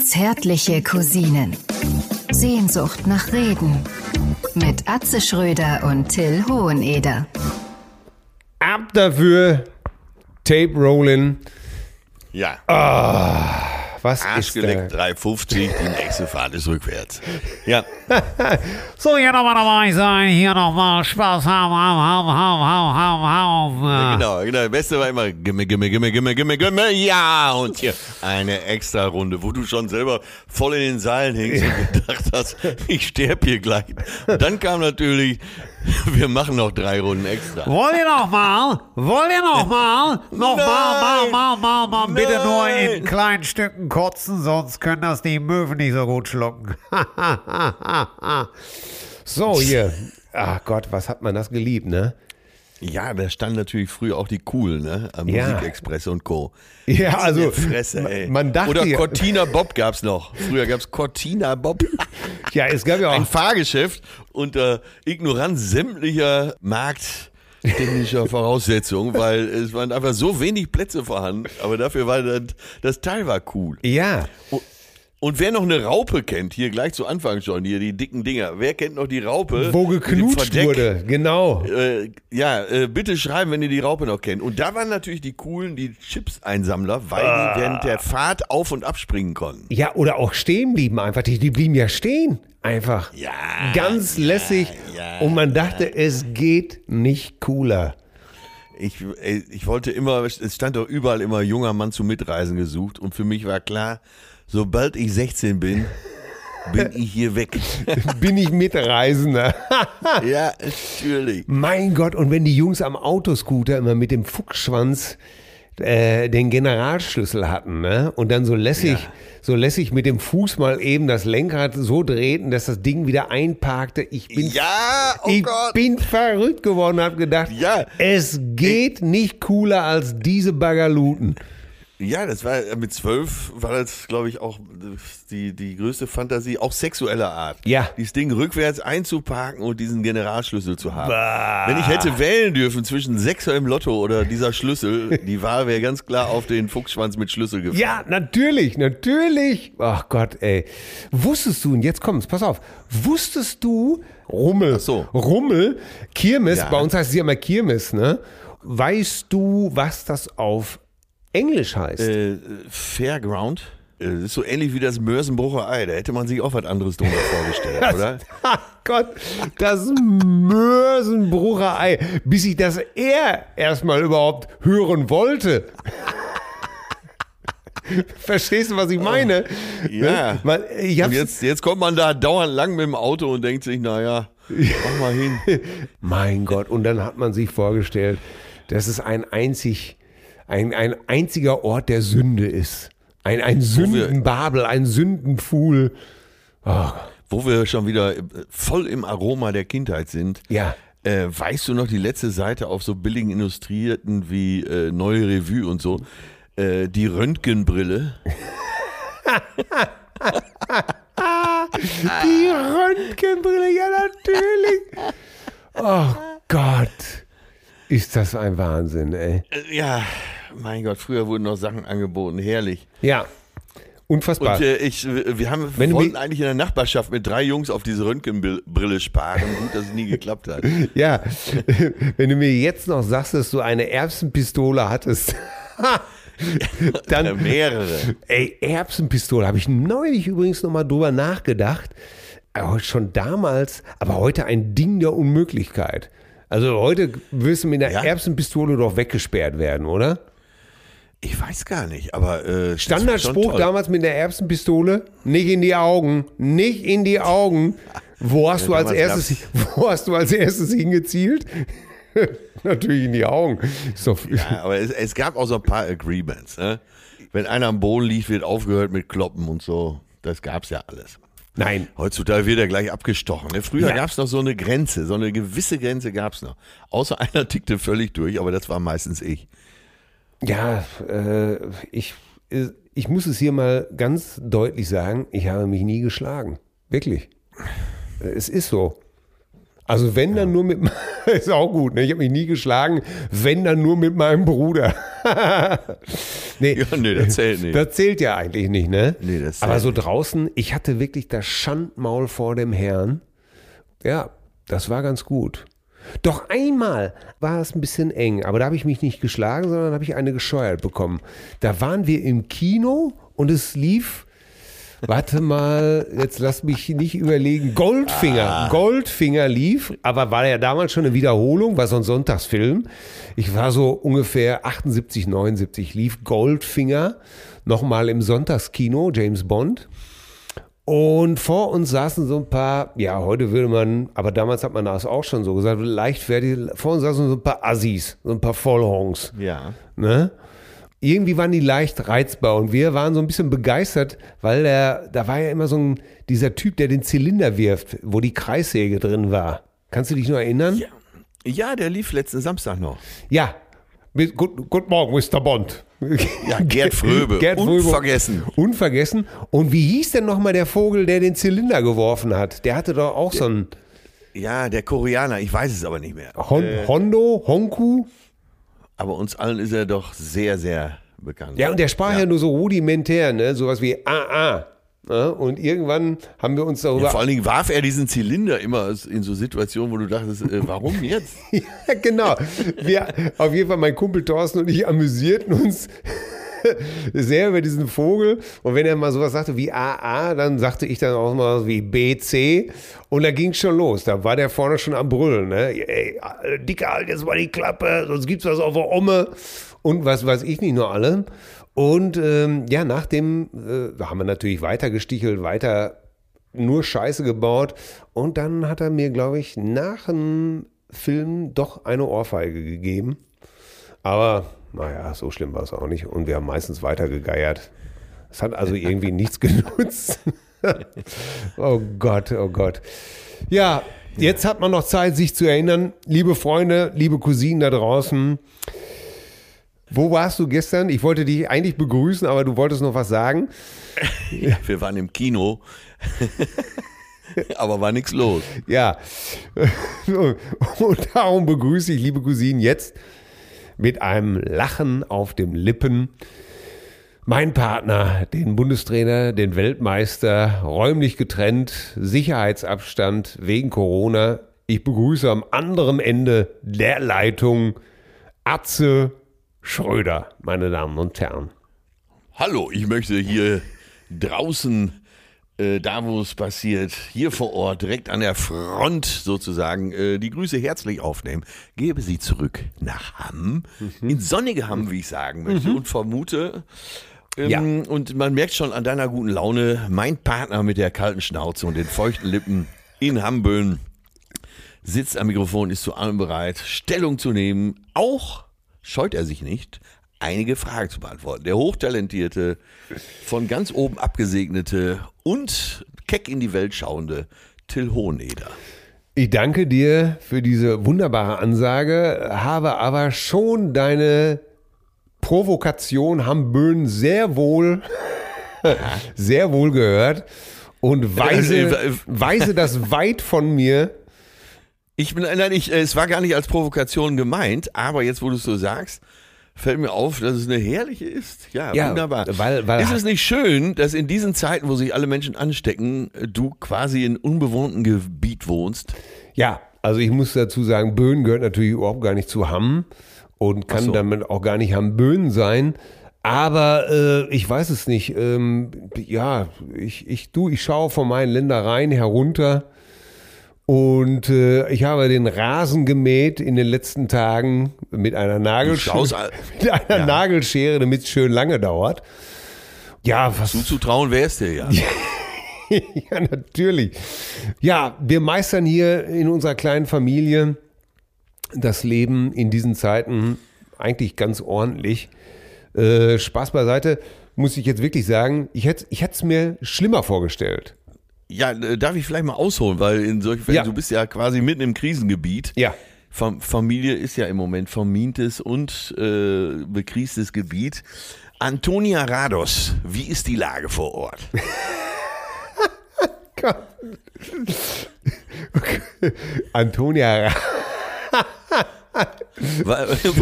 Zärtliche Cousinen. Sehnsucht nach Reden. Mit Atze Schröder und Till Hoheneder. Ab dafür. Tape rolling. Ja. Was Arsch ist da? 3,50, die nächste Fahrt ist rückwärts. Ja, So, hier nochmal dabei sein, hier nochmal Spaß haben, haben, haben, haben, haben, haben, haben. genau, genau. Das Beste war immer Gimme, Gimme, Gimme, Gimme, Gimme, Gimme, ja. Und hier eine extra Runde, wo du schon selber voll in den Seilen hängst und gedacht hast, ich sterb hier gleich. Und dann kam natürlich, wir machen noch drei Runden extra. Wollt ihr nochmal? Wollt ihr? Nochmal, mal, Nein. mal, mal, mal. Bitte nur in kleinen Stücken kotzen, sonst können das die Möwen nicht so gut schlucken. So, hier. Ach Gott, was hat man das geliebt, ne? Ja, da stand natürlich früher auch die Coolen, ne? Am Ja. Musikexpress und Co. Ja, also. Der Fresse, ey. Man dachte Oder Cortina Bob gab's noch. Früher gab's Cortina Bob. Ja, es gab ja Ein auch. Fahrgeschäft unter Ignoranz sämtlicher markttechnischer Voraussetzungen, weil es waren einfach so wenig Plätze vorhanden, aber dafür war das, das Teil war cool. Ja. Und wer noch eine Raupe kennt, hier gleich zu Anfang schon, hier die dicken Dinger, wer kennt noch die Raupe? Wo geknutscht wurde. Genau. Äh, ja, äh, bitte schreiben, wenn ihr die Raupe noch kennt. Und da waren natürlich die coolen, die Chips-Einsammler, weil Ah. die während der Fahrt auf- und abspringen konnten. Ja, oder auch stehen blieben einfach. Die, die blieben ja stehen. Einfach. Ja, Ganz lässig. ja, Und man dachte, es geht nicht cooler. Ich, ey, ich wollte immer, es stand doch überall immer junger Mann zum Mitreisen gesucht und für mich war klar, sobald ich 16 bin, bin ich hier weg. Bin ich Mitreisender. ja, natürlich. mein Gott, und wenn die Jungs am Autoscooter immer mit dem Fuchsschwanz äh, den Generalschlüssel hatten, ne? Und dann so lässig, so lässig mit dem Fuß mal eben das Lenkrad so drehten, dass das Ding wieder einparkte. Ich bin, Ja, oh ich Gott. bin verrückt geworden, hab gedacht, Ja. es geht nicht cooler als diese Bagaluten. Ja, das war mit zwölf war das, glaube ich, auch die, die größte Fantasie, auch sexueller Art. Ja. Dieses Ding rückwärts einzuparken und diesen Generalschlüssel zu haben. Wenn ich hätte wählen dürfen zwischen im Lotto oder dieser Schlüssel, die Wahl wäre ganz klar auf den Fuchsschwanz mit Schlüssel gefallen. Ja, natürlich, natürlich. Ach Gott, ey. Wusstest du, und jetzt kommt's, pass auf, wusstest du, Rummel, so. Rummel, Kirmes, Ja. bei uns heißt es ja immer Kirmes, ne? Weißt du, was das auf Englisch heißt? Äh, Fairground. Äh, Das ist so ähnlich wie das Mörsenbrucher Ei. Da hätte man sich auch was anderes drunter vorgestellt, oder? Ach Gott, das Mörsenbrucher Ei, bis ich das er erstmal überhaupt hören wollte. Verstehst du, was ich meine? Ja. Ne? Ich Und jetzt, jetzt kommt man da dauernd lang mit dem Auto und denkt sich, naja, mach mal hin. Mein Gott, und dann hat man sich vorgestellt, dass es ein einzig, ein, ein einziger Ort der Sünde ist. Ein, ein Sündenbabel, ein Sündenfuhl. Wo wir schon wieder äh, voll im Aroma der Kindheit sind. Ja. Äh, weißt du noch die letzte Seite auf so billigen Illustrierten wie äh, Neue Revue und so? Äh, die Röntgenbrille. Die Röntgenbrille, ja natürlich. Oh Gott. Ist das ein Wahnsinn, ey. Äh, ja, mein Gott, früher wurden noch Sachen angeboten. Herrlich. Ja. Unfassbar. Und äh, ich, wir haben, Wenn wollten eigentlich in der Nachbarschaft mit drei Jungs auf diese Röntgenbrille sparen. Gut, dass es nie geklappt hat. ja. Wenn du mir jetzt noch sagst, dass du eine Erbsenpistole hattest. Dann, mehrere. Ey, Erbsenpistole, habe ich neulich übrigens nochmal drüber nachgedacht. Schon damals, aber heute ein Ding der Unmöglichkeit. Also heute wirst du mit einer Ja. Erbsenpistole doch weggesperrt werden, oder? Ich weiß gar nicht, aber äh, Standardspruch damals mit der Erbsenpistole, nicht in die Augen, nicht in die Augen. Wo hast Ja, du als erstes, wo hast du als erstes hingezielt? Natürlich in die Augen. Doch, Ja, aber es, es gab auch so ein paar Agreements. Ne? Wenn einer am Boden liegt, wird aufgehört mit Kloppen und so. Das gab's ja alles. Nein, Heutzutage wird er gleich abgestochen. Ne? Früher Ja. gab's noch so eine Grenze, so eine gewisse Grenze gab's noch. Außer einer tickte völlig durch, aber das war meistens ich. Ja, äh, ich, äh, ich muss es hier mal ganz deutlich sagen, ich habe mich nie geschlagen. Wirklich. Äh, Es ist so. Also wenn dann nur mit, ist auch gut, ne? ich habe mich nie geschlagen, wenn dann nur mit meinem Bruder. Nee, Ja, nee, das zählt nicht. Das zählt ja eigentlich nicht, ne? Nee, das Aber zählt so draußen, ich hatte wirklich das Schandmaul vor dem Herrn. Ja, das war ganz gut. Doch einmal war es ein bisschen eng, aber da habe ich mich nicht geschlagen, sondern habe ich eine gescheuert bekommen. Da waren wir im Kino und es lief, warte mal, jetzt lass mich nicht überlegen, Goldfinger. Goldfinger lief, aber war ja damals schon eine Wiederholung, war so ein Sonntagsfilm. Ich war so ungefähr 78, 79, lief Goldfinger nochmal im Sonntagskino, James Bond. Und vor uns saßen so ein paar, ja, heute würde man, aber damals hat man das auch schon so gesagt, leichtfertig, vor uns saßen so ein paar Assis, so ein paar Vollhongs. Ja. Ne? Irgendwie waren die leicht reizbar und wir waren so ein bisschen begeistert, weil der, da war ja immer so ein, dieser Typ, der den Zylinder wirft, wo die Kreissäge drin war. Kannst du dich nur erinnern? Ja. Ja, der lief letzten Samstag noch. Ja. Gut, guten Morgen, Mr. Bond. Ja, Gerd Fröbe. Gerd Fröbe. Unvergessen. Unvergessen. Und wie hieß denn nochmal der Vogel, der den Zylinder geworfen hat? Der hatte doch auch so einen Ja, der Koreaner, ich weiß es aber nicht mehr. Hon Hondo, Honku. Aber uns allen ist er doch sehr, sehr bekannt. Ja, und der sprach ja, nur so rudimentär, ne? Sowas wie ah, ah. Ja, und irgendwann haben wir uns darüber. Ja, vor allen Dingen warf er diesen Zylinder immer in so Situationen, wo du dachtest, äh, warum jetzt? ja, genau. Wir, auf jeden Fall, mein Kumpel Thorsten und ich amüsierten uns sehr über diesen Vogel. Und wenn er mal sowas sagte wie AA, dann sagte ich dann auch mal wie BC. Und da ging schon los. Da war der vorne schon am Brüllen. Ne? Ey, Dicker, halt jetzt mal die Klappe, sonst gibt's was auf der Omme. Und was weiß ich nicht nur alle. Und ähm, ja, nach dem äh, haben wir natürlich weiter gestichelt, weiter nur Scheiße gebaut. Und dann hat er mir, glaube ich, nach dem Film doch eine Ohrfeige gegeben. Aber naja, so schlimm war es auch nicht. Und wir haben meistens weiter gegeiert. Es hat also irgendwie nichts genutzt. oh Gott, oh Gott. Ja, jetzt hat man noch Zeit, sich zu erinnern. Liebe Freunde, liebe Cousinen da draußen. Wo warst du gestern? Ich wollte dich eigentlich begrüßen, aber du wolltest noch was sagen. Wir waren im Kino, aber war nichts los. Ja, und darum begrüße ich, liebe Cousinen, jetzt mit einem Lachen auf den Lippen mein Partner, den Bundestrainer, den Weltmeister, räumlich getrennt, Sicherheitsabstand wegen Corona. Ich begrüße am anderen Ende der Leitung Atze Schröder, meine Damen und Herren. Hallo, ich möchte hier draußen, äh, da wo es passiert, hier vor Ort, direkt an der Front sozusagen, äh, die Grüße herzlich aufnehmen. Gebe sie zurück nach Hamm, in sonnige Hamm, wie ich sagen möchte, und vermute, ähm, Ja. und man merkt schon an deiner guten Laune, mein Partner mit der kalten Schnauze und den feuchten Lippen in Hamböen sitzt am Mikrofon, ist zu allem bereit, Stellung zu nehmen. Auch scheut er sich nicht, einige Fragen zu beantworten. Der hochtalentierte, von ganz oben abgesegnete und keck in die Welt schauende Till Hoheneder. Ich danke dir für diese wunderbare Ansage, habe aber schon deine Provokation Hamböen sehr wohl, sehr wohl gehört und Äh, weise, äh, weise das weit von mir. Ich bin, nein, ich, äh, es war gar nicht als Provokation gemeint, aber jetzt, wo du es so sagst, fällt mir auf, dass es eine herrliche ist. Ja, Ja, wunderbar. weil- weil- ist es nicht schön, dass in diesen Zeiten, wo sich alle Menschen anstecken, äh, du quasi in unbewohntem Gebiet wohnst? Ja, also ich muss dazu sagen, Böen gehört natürlich überhaupt gar nicht zu Hamm und kann so. damit auch gar nicht Hamböen sein. Aber äh, ich weiß es nicht. Ähm, ja, ich, ich, du, ich schaue von meinen Ländereien herunter und äh, ich habe den Rasen gemäht in den letzten Tagen mit einer schaust all- mit einer Ja. Nagelschere, damit es schön lange dauert. Ja, was Zuzutrauen wäre es dir ja. ja, natürlich. Ja, wir meistern hier in unserer kleinen Familie das Leben in diesen Zeiten eigentlich ganz ordentlich. Äh, Spaß beiseite, muss ich jetzt wirklich sagen, ich hätte ich es mir schlimmer vorgestellt. Ja, äh, darf ich vielleicht mal ausholen, weil in solchen Fällen, Ja. du bist ja quasi mitten im Krisengebiet. Ja. Fam Familie ist ja im Moment vermintes und äh, bekriestes Gebiet. Antonia Rados, wie ist die Lage vor Ort? Antonia,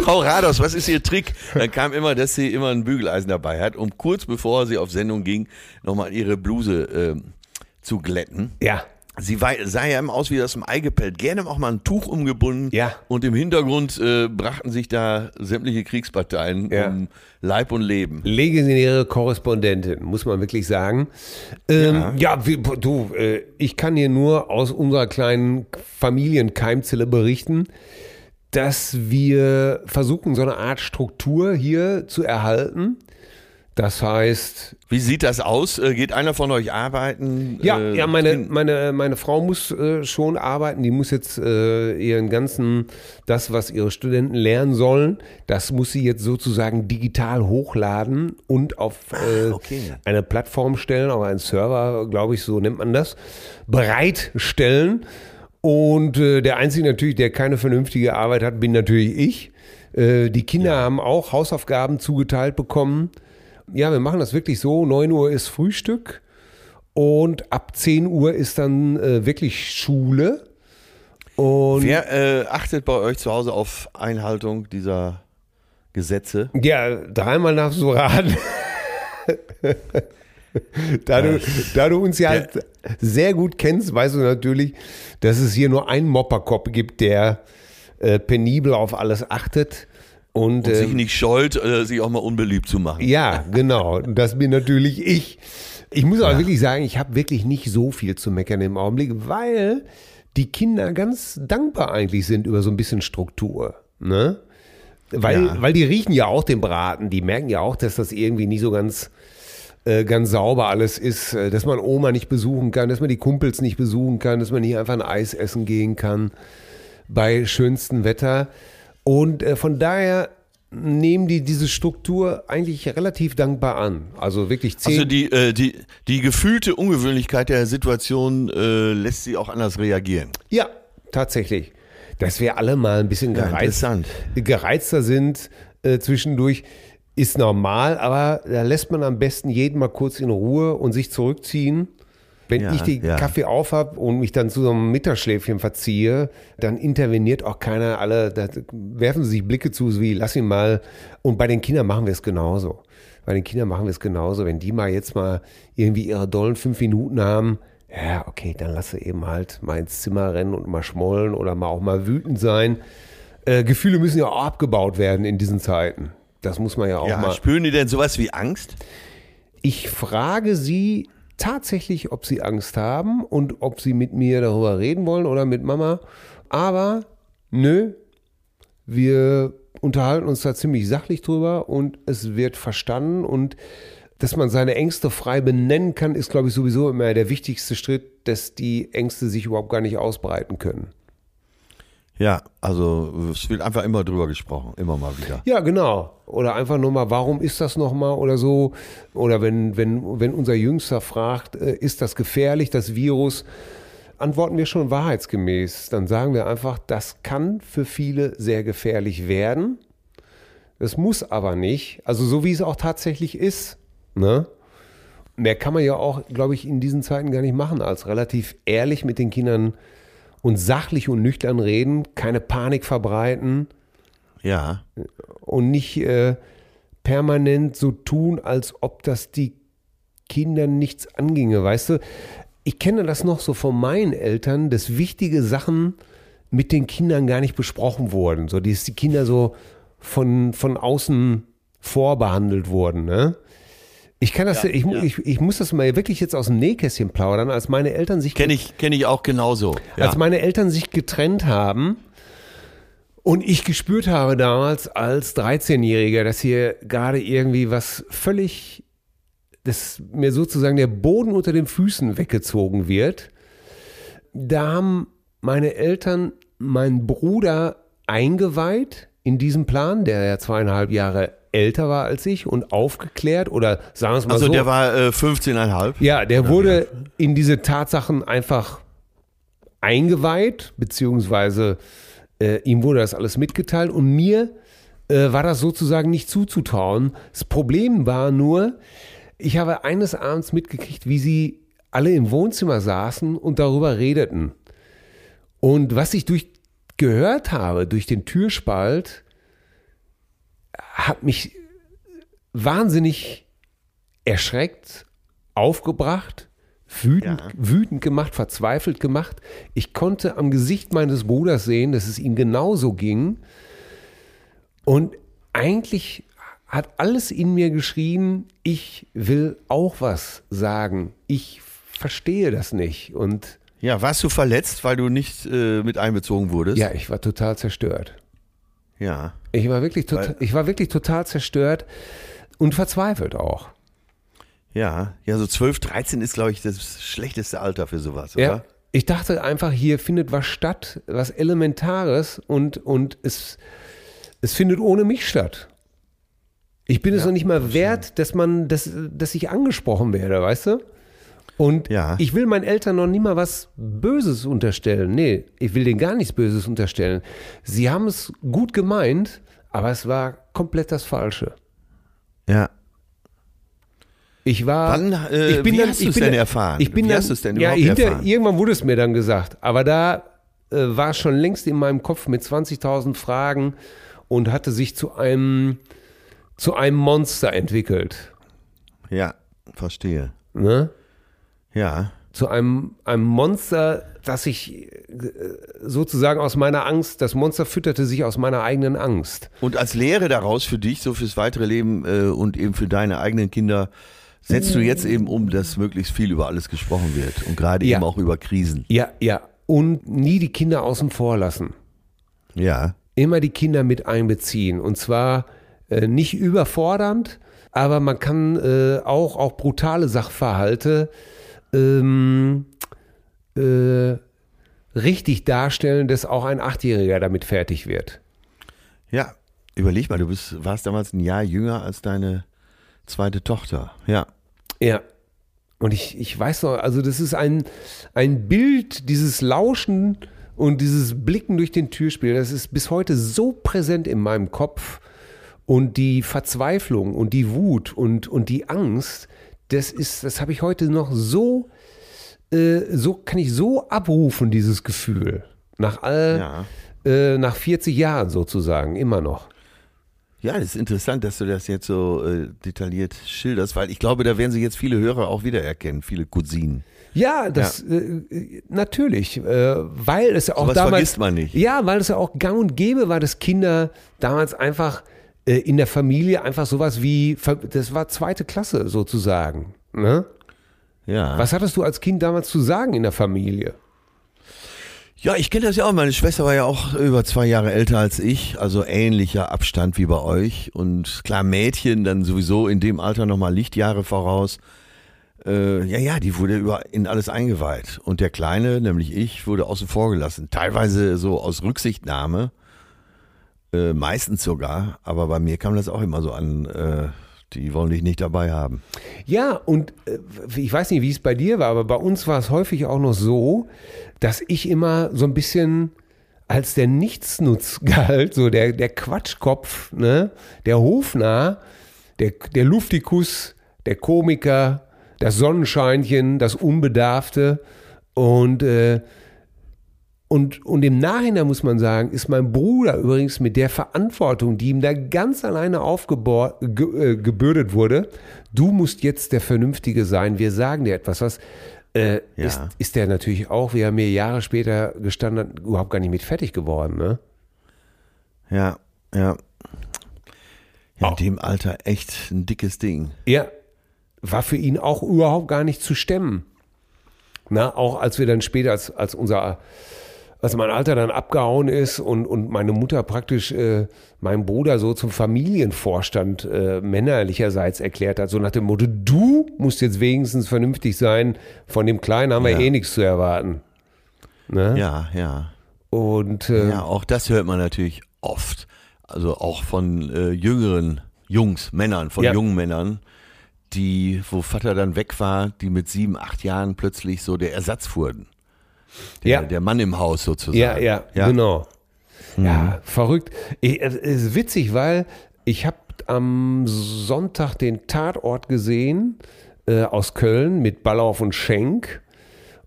Frau Rados, was ist Ihr Trick? Dann kam immer, dass sie immer ein Bügeleisen dabei hat, um kurz bevor sie auf Sendung ging, nochmal ihre Bluse ähm, zu glätten. Ja. Sie war, sah ja immer aus wie das im Ei gepellt. Gerne auch mal ein Tuch umgebunden. Ja. Und im Hintergrund äh, brachten sich da sämtliche Kriegsparteien Ja. um Leib und Leben. Legendäre Korrespondentin, muss man wirklich sagen. Ähm, ja, wie, du, äh, ich kann dir nur aus unserer kleinen Familienkeimzelle berichten, dass wir versuchen, so eine Art Struktur hier zu erhalten. Das heißt, Wie sieht das aus? Äh, Geht einer von euch arbeiten? Ja, Äh, ja meine, meine, meine Frau muss äh, schon arbeiten. Die muss jetzt äh, ihren ganzen, das, was ihre Studenten lernen sollen, das muss sie jetzt sozusagen digital hochladen und auf äh, okay. eine Plattform stellen, auf einen Server, glaube ich, so nennt man das, bereitstellen. Und äh, der Einzige natürlich, der keine vernünftige Arbeit hat, bin natürlich ich. Die Kinder haben auch Hausaufgaben zugeteilt bekommen. Ja, wir machen das wirklich so. 9 Uhr ist Frühstück und ab 10 Uhr ist dann äh, wirklich Schule. Und Wer äh, achtet bei euch zu Hause auf Einhaltung dieser Gesetze? ja, dreimal darfst du raten. da, du, da du uns ja halt sehr gut kennst, weißt du natürlich, dass es hier nur einen Mopperkopf gibt, der äh, penibel auf alles achtet. Und, Und sich nicht scheut, äh, sich auch mal unbeliebt zu machen. Ja, genau. Das bin natürlich ich. Ich muss aber wirklich sagen, ich habe wirklich nicht so viel zu meckern im Augenblick, weil die Kinder ganz dankbar eigentlich sind über so ein bisschen Struktur. Ne? Weil, Ja. weil die riechen ja auch den Braten. Die merken ja auch, dass das irgendwie nicht so ganz, äh, ganz sauber alles ist. äh, Dass man Oma nicht besuchen kann, dass man die Kumpels nicht besuchen kann, dass man nicht einfach ein Eis essen gehen kann bei schönstem Wetter. Und äh, von daher nehmen die diese Struktur eigentlich relativ dankbar an. Also wirklich zehn. Also die, äh, die, die gefühlte Ungewöhnlichkeit der Situation äh, lässt sie auch anders reagieren. ja, tatsächlich. Dass wir alle mal ein bisschen Ja, gereizt, interessant. gereizter sind äh, zwischendurch, ist normal, aber da lässt man am besten jeden mal kurz in Ruhe und sich zurückziehen. Wenn Ja, ich den ja. Kaffee aufhab und mich dann zu so einem Mittagsschläfchen verziehe, dann interveniert auch keiner. Alle da werfen sie sich Blicke zu, wie lass ihn mal. Und bei den Kindern machen wir es genauso. Bei den Kindern machen wir es genauso. Wenn die mal jetzt mal irgendwie ihre dollen fünf Minuten haben, ja, okay, dann lass sie eben halt mal ins Zimmer rennen und mal schmollen oder mal auch mal wütend sein. Äh, Gefühle müssen ja auch abgebaut werden in diesen Zeiten. Das muss man ja auch Ja, mal. spüren die denn sowas wie Angst? Ich frage sie tatsächlich, ob sie Angst haben und ob sie mit mir darüber reden wollen oder mit Mama. Aber nö, wir unterhalten uns da ziemlich sachlich drüber und es wird verstanden und dass man seine Ängste frei benennen kann, ist, glaube ich, sowieso immer der wichtigste Schritt, dass die Ängste sich überhaupt gar nicht ausbreiten können. Ja, also es wird einfach immer drüber gesprochen, immer mal wieder. Ja, genau. Oder einfach nur mal, warum ist das nochmal oder so? Oder wenn, wenn, wenn unser Jüngster fragt, äh, ist das gefährlich, das Virus? Antworten wir schon wahrheitsgemäß. Dann sagen wir einfach, das kann für viele sehr gefährlich werden. Das muss aber nicht. Also so wie es auch tatsächlich ist. Ne? Mehr kann man ja auch, glaube ich, in diesen Zeiten gar nicht machen, als relativ ehrlich mit den Kindern und sachlich und nüchtern reden, keine Panik verbreiten Ja. und nicht äh, permanent so tun, als ob das die Kinder nichts anginge, weißt du? Ich kenne das noch so von meinen Eltern, dass wichtige Sachen mit den Kindern gar nicht besprochen wurden, so dass die Kinder so von, von außen vorbehandelt wurden, ne? Ich kann das, ich, mu- ich, ich muss das mal wirklich jetzt aus dem Nähkästchen plaudern, als meine Eltern sich Kenne ich, kenn ich auch genauso. Ja. als meine Eltern sich getrennt haben und ich gespürt habe damals als 13-Jähriger, dass hier gerade irgendwie was völlig, dass mir sozusagen der Boden unter den Füßen weggezogen wird, da haben meine Eltern meinen Bruder eingeweiht in diesen Plan, der ja zweieinhalb Jahre älter war als ich und aufgeklärt oder sagen wir es mal also so. der war äh, 15,5. Ja, der wurde in diese Tatsachen einfach eingeweiht, beziehungsweise äh, ihm wurde das alles mitgeteilt und mir äh, war das sozusagen nicht zuzutrauen. Das Problem war nur, ich habe eines Abends mitgekriegt, wie sie alle im Wohnzimmer saßen und darüber redeten. Und was sich durch gehört habe durch den Türspalt, hat mich wahnsinnig erschreckt, aufgebracht, wütend, Ja. wütend gemacht, verzweifelt gemacht. Ich konnte am Gesicht meines Bruders sehen, dass es ihm genauso ging. Und eigentlich hat alles in mir geschrien, ich will auch was sagen. Ich verstehe das nicht. Und Ja, warst du verletzt, weil du nicht äh, mit einbezogen wurdest? ja, ich war total zerstört. Ja. Ich war wirklich total, ich war wirklich total zerstört und verzweifelt auch. Ja, ja, so 12, 13 ist, glaube ich, das schlechteste Alter für sowas, oder? Ja. Ich dachte einfach, hier findet was statt, was Elementares und, und es, es findet ohne mich statt. Ich bin es noch nicht mal wert, dass man, dass, dass ich angesprochen werde, weißt du? Und Ja. ich will meinen Eltern noch nie mal was Böses unterstellen. Nee, ich will denen gar nichts Böses unterstellen. Sie haben es gut gemeint, aber es war komplett das Falsche. Ja. Ich war. Wann, äh, ich bin wie dann, hast ich du's bin denn erfahren? Ich bin Wie dann, hast du's denn ja, hinter, erfahren? Irgendwann wurde es mir dann gesagt. Aber da äh, war es schon längst in meinem Kopf mit 20.000 Fragen und hatte sich zu einem, zu einem Monster entwickelt. Ja, verstehe. Ne? Ja. Zu einem, einem Monster, das sich äh, sozusagen aus meiner Angst, das Monster fütterte sich aus meiner eigenen Angst. Und als Lehre daraus für dich, so fürs weitere Leben äh, und eben für deine eigenen Kinder, setzt du jetzt eben um, dass möglichst viel über alles gesprochen wird und gerade Ja. eben auch über Krisen. Ja, ja. Und nie die Kinder außen vor lassen. Ja. immer die Kinder mit einbeziehen. Und zwar äh, nicht überfordernd, aber man kann äh, auch, auch brutale Sachverhalte ähm, äh, richtig darstellen, dass auch ein Achtjähriger damit fertig wird. Ja. Überleg mal, du bist, warst damals ein Jahr jünger als deine zweite Tochter. Ja. Ja. Und ich, ich weiß noch, also das ist ein, ein Bild, dieses Lauschen und dieses Blicken durch den Türspiel, das ist bis heute so präsent in meinem Kopf. Und die Verzweiflung und die Wut und, und die Angst, das ist, das habe ich heute noch so, äh, so kann ich so abrufen, dieses Gefühl. Nach all, Ja. äh, nach 40 Jahren sozusagen, immer noch. Ja, das ist interessant, dass du das jetzt so äh, detailliert schilderst, weil ich glaube, da werden sich jetzt viele Hörer auch wiedererkennen, viele Cousinen. Ja, das Äh, natürlich, äh, weil es ja auch Sowas damals vergisst man nicht. Ja, weil es ja auch gang und gäbe war, dass Kinder damals einfach äh, in der Familie einfach sowas wie das war zweite Klasse sozusagen. Ne? Ja. Was hattest du als Kind damals zu sagen in der Familie? Ja, ich kenne das ja auch. Meine Schwester war ja auch über zwei Jahre älter als ich, also ähnlicher Abstand wie bei euch. Und klar, Mädchen dann sowieso in dem Alter nochmal Lichtjahre voraus. Äh, ja, ja, die wurde über in alles eingeweiht. Und der Kleine, nämlich ich, wurde außen vor gelassen. Teilweise so aus Rücksichtnahme, äh, meistens sogar. Aber bei mir kam das auch immer so an. Äh, die wollen dich nicht dabei haben. Ja, und äh, ich weiß nicht, wie es bei dir war, aber bei uns war es häufig auch noch so, dass ich immer so ein bisschen als der Nichtsnutz galt, so der, der Quatschkopf, ne? der Hofnarr, der, der Luftikus, der Komiker, das Sonnenscheinchen, das Unbedarfte und äh, und, und im Nachhinein muss man sagen, ist mein Bruder übrigens mit der Verantwortung, die ihm da ganz alleine aufgebürdet wurde, du musst jetzt der Vernünftige sein, wir sagen dir etwas, was äh, Ja. ist, ist der natürlich auch, wie er mir Jahre später gestanden hat, überhaupt gar nicht mit fertig geworden. Ne? Ja, ja. Ja, in dem Alter echt ein dickes Ding. Ja, war für ihn auch überhaupt gar nicht zu stemmen. Na, auch als wir dann später, als, als unser, als mein Alter dann abgehauen ist und, und meine Mutter praktisch äh, meinen Bruder so zum Familienvorstand äh, männerlicherseits erklärt hat, so nach dem Motto, du musst jetzt wenigstens vernünftig sein, von dem Kleinen haben wir Ja. eh nichts zu erwarten. Ne? Ja, ja. Und äh, Ja, auch das hört man natürlich oft. Also auch von äh, jüngeren Jungs, Männern, von Ja. jungen Männern, die, wo Vater dann weg war, die mit sieben, acht Jahren plötzlich so der Ersatz wurden. Der, Ja. der Mann im Haus sozusagen. Ja, ja, genau. Ja, verrückt. Ich, es ist witzig, weil ich habe am Sonntag den Tatort gesehen äh, aus Köln mit Ballauf und Schenk.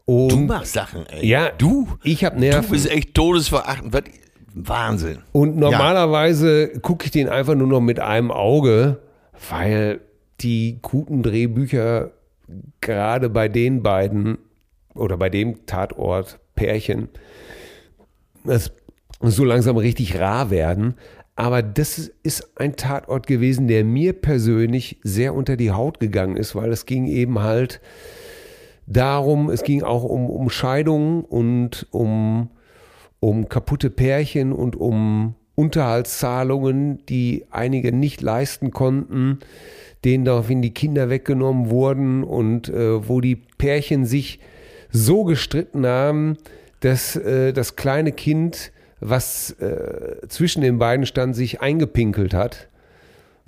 Und Du machst Sachen, ey. Ja, Du? Ich habe Du Nerven. bist echt todesverachtend. Wahnsinn. Und normalerweise gucke ich den einfach nur noch mit einem Auge, weil die guten Drehbücher gerade bei den beiden oder bei dem Tatort Pärchen das so langsam richtig rar werden. Aber das ist ein Tatort gewesen, der mir persönlich sehr unter die Haut gegangen ist, weil es ging eben halt darum, es ging auch um, um Scheidungen und um, um kaputte Pärchen und um Unterhaltszahlungen, die einige nicht leisten konnten, denen daraufhin die Kinder weggenommen wurden und äh, wo die Pärchen sich so gestritten haben, dass äh, das kleine Kind, was äh, zwischen den beiden stand, sich eingepinkelt hat.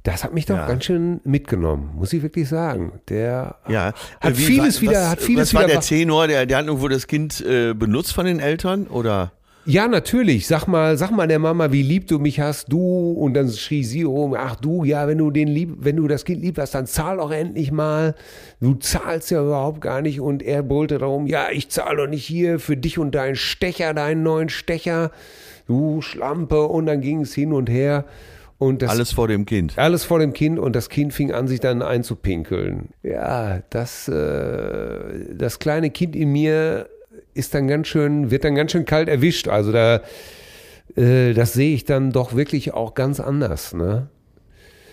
Das hat mich doch Ja. ganz schön mitgenommen, muss ich wirklich sagen. Der Ja. hat wie- vieles was, wieder, hat vieles was war wieder der Tenor? Der, der hat irgendwo das Kind äh, benutzt von den Eltern? Oder? Ja, natürlich. Sag mal, sag mal der Mama, wie lieb du mich hast, du. Und dann schrie sie rum, ach du, ja, wenn du den lieb, wenn du das Kind lieb hast, dann zahl doch endlich mal. Du zahlst ja überhaupt gar nicht. Und er brüllte darum, ja, ich zahle doch nicht hier für dich und deinen Stecher, deinen neuen Stecher. Du Schlampe. Und dann ging es hin und her. Und das, Alles vor dem Kind. alles vor dem Kind und das Kind fing an, sich dann einzupinkeln. Ja, das, äh, das kleine Kind in mir ist dann ganz schön, wird dann ganz schön kalt erwischt. Also da, äh, das sehe ich dann doch wirklich auch ganz anders, ne?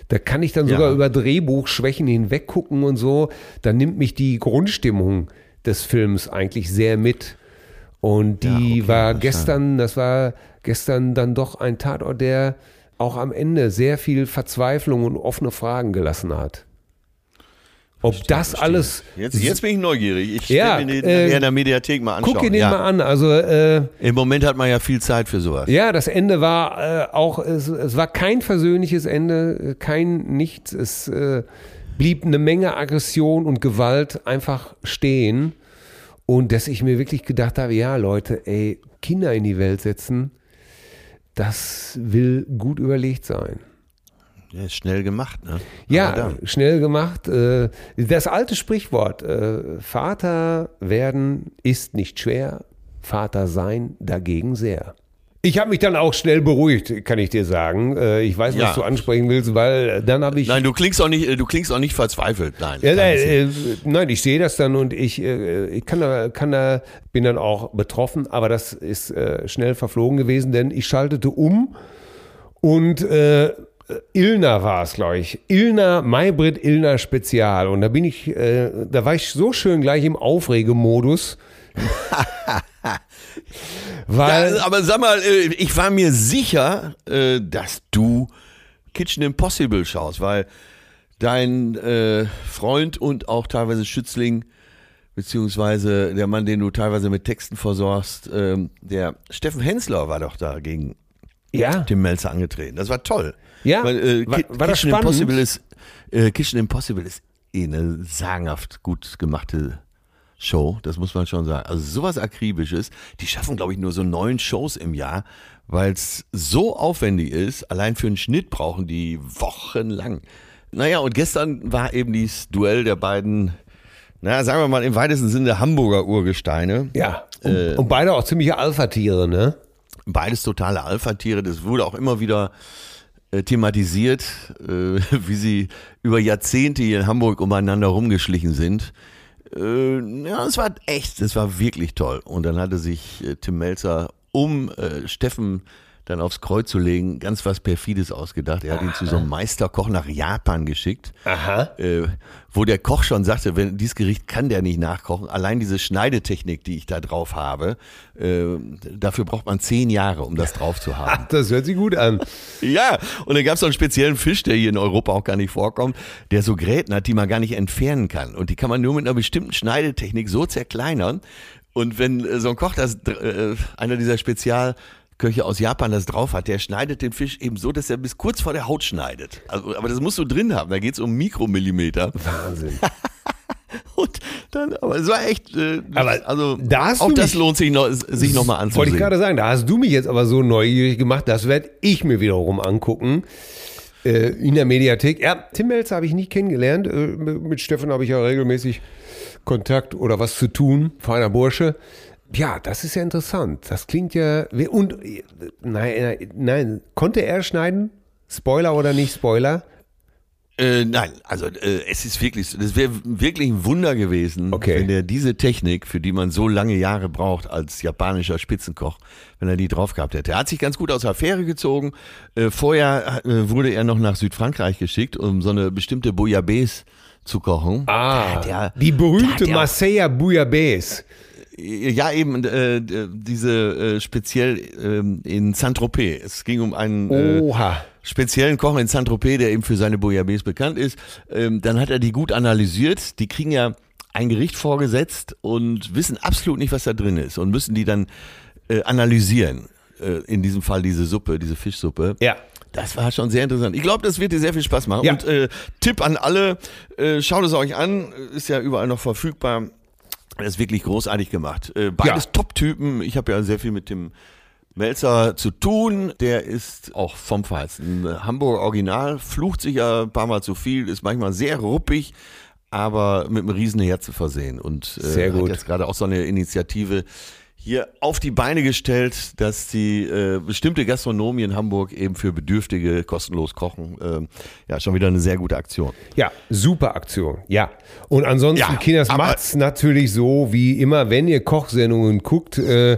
Da kann ich dann Ja. sogar über Drehbuchschwächen hinweggucken und so. Da nimmt mich die Grundstimmung des Films eigentlich sehr mit. Und die okay, war gestern, das war gestern dann doch ein Tatort, der auch am Ende sehr viel Verzweiflung und offene Fragen gelassen hat. Ob das alles. Jetzt, jetzt bin ich neugierig. Ich Ja, werde mir den äh, in der Mediathek mal anschauen. Guck dir den ja. mal an. Also äh, Im Moment hat man ja viel Zeit für sowas. ja, das Ende war äh, auch, es, es war kein versöhnliches Ende, kein nichts. Es äh, blieb eine Menge Aggression und Gewalt einfach stehen. Und dass ich mir wirklich gedacht habe, ja Leute, ey, Kinder in die Welt setzen, das will gut überlegt sein. Ja, ist schnell gemacht, ne? Ja, schnell gemacht. Äh, Das alte Sprichwort, äh, Vater werden ist nicht schwer, Vater sein dagegen sehr. Ich habe mich dann auch schnell beruhigt, kann ich dir sagen. Äh, Ich weiß, was Ja. du ansprechen willst, weil dann habe ich... Nein, du klingst auch nicht, du klingst auch nicht verzweifelt. Nein. Ja, nein, äh, nein, ich sehe das dann und ich, ich kann da, kann da, bin dann auch betroffen, aber das ist schnell verflogen gewesen, denn ich schaltete um und äh, Ilna war es, glaube ich. Ilna, Maybrit Ilna Spezial. Und da bin ich, äh, da war ich so schön gleich im Aufregemodus. weil, Ja, aber sag mal, äh, ich war mir sicher, äh, dass du Kitchen Impossible schaust, weil dein äh, Freund und auch teilweise Schützling, beziehungsweise der Mann, den du teilweise mit Texten versorgst, ähm, der Steffen Hensler war doch da gegen ja, Tim Melzer angetreten. Das war toll. Ja, Weil, äh, war- war das Kitchen spannend? Impossible ist, äh, Kitchen Impossible ist eh eine sagenhaft gut gemachte Show, das muss man schon sagen. Also sowas akribisches. Die schaffen, glaube ich, nur so neun Shows im Jahr, weil es so aufwendig ist. Allein für einen Schnitt brauchen die wochenlang. Naja, und gestern war eben dieses Duell der beiden, naja, sagen wir mal im weitesten Sinne Hamburger Urgesteine. ja. Und, und beide auch ziemliche Alpha-Tiere, ne? Beides totale Alpha-Tiere. Das wurde auch immer wieder äh, thematisiert, äh, wie sie über Jahrzehnte hier in Hamburg umeinander rumgeschlichen sind. Äh, ja, es war echt, es war wirklich toll. Und dann hatte sich Tim Melzer, um Steffen dann aufs Kreuz zu legen, ganz was Perfides ausgedacht. Er hat ihn zu so einem Meisterkoch nach Japan geschickt Aha. äh, wo der Koch schon sagte, wenn dieses Gericht kann der nicht nachkochen. Allein diese Schneidetechnik, die ich da drauf habe, äh, dafür braucht man zehn Jahre, um das drauf zu haben. Das hört sich gut an. ja, und dann gab es so einen speziellen Fisch, der hier in Europa auch gar nicht vorkommt, der so Gräten hat, die man gar nicht entfernen kann. Und die kann man nur mit einer bestimmten Schneidetechnik so zerkleinern. Und wenn äh, so ein Koch das, äh, einer dieser Spezialköche aus Japan das drauf hat, der schneidet den Fisch eben so, dass er bis kurz vor der Haut schneidet. Also, aber das musst du drin haben, da geht es um Mikromillimeter. Wahnsinn. Und dann, aber es war echt, äh, Aber also da auch das mich- lohnt sich noch, sich noch mal anzusehen. Wollte ich gerade sagen, da hast du mich jetzt aber so neugierig gemacht, das werde ich mir wiederum angucken. Äh, in der Mediathek. Ja, Tim Melzer habe ich nie kennengelernt. Äh, mit Steffen habe ich ja regelmäßig Kontakt oder was zu tun, feiner Bursche. Ja, das ist ja interessant. Das klingt ja. Und nein, nein, konnte er schneiden? Spoiler oder nicht Spoiler? Äh, nein, also äh, es ist wirklich, das wäre wirklich ein Wunder gewesen, Okay. wenn er diese Technik, für die man so lange Jahre braucht als japanischer Spitzenkoch, wenn er die drauf gehabt hätte. Er hat sich ganz gut aus der Affäre gezogen. Äh, vorher äh, wurde er noch nach Südfrankreich geschickt, um so eine bestimmte Bouillabaisse zu kochen. Ah, der- die berühmte der- Marseilla Bouillabaisse. Ja, eben äh, diese äh, speziell ähm, in Saint-Tropez. Es ging um einen äh, speziellen Koch in Saint-Tropez, der eben für seine Bouillabaisse bekannt ist. Ähm, dann hat er die gut analysiert. Die kriegen ja ein Gericht vorgesetzt und wissen absolut nicht, was da drin ist und müssen die dann äh, analysieren. Äh, in diesem Fall diese Suppe, diese Fischsuppe. Ja. Das war schon sehr interessant. Ich glaube, das wird dir sehr viel Spaß machen. Ja. Und äh, Tipp an alle, äh, schaut es euch an, ist ja überall noch verfügbar. Das ist wirklich großartig gemacht. Äh, beides Ja. Top-Typen. Ich habe ja sehr viel mit dem Melzer zu tun. Der ist auch vom Feinsten. Ein Hamburger Original, flucht sich ja ein paar Mal zu viel, ist manchmal sehr ruppig, aber mit einem riesen Herzen versehen. Und äh, Sehr gut. hat jetzt gerade auch so eine Initiative hier auf die Beine gestellt, dass die äh, bestimmte Gastronomie in Hamburg eben für Bedürftige kostenlos kochen. Ähm, ja, schon wieder eine sehr gute Aktion. Ja, super Aktion. Ja. Und ansonsten, Ja, Kinders, macht's natürlich so, wie immer, wenn ihr Kochsendungen guckt, äh,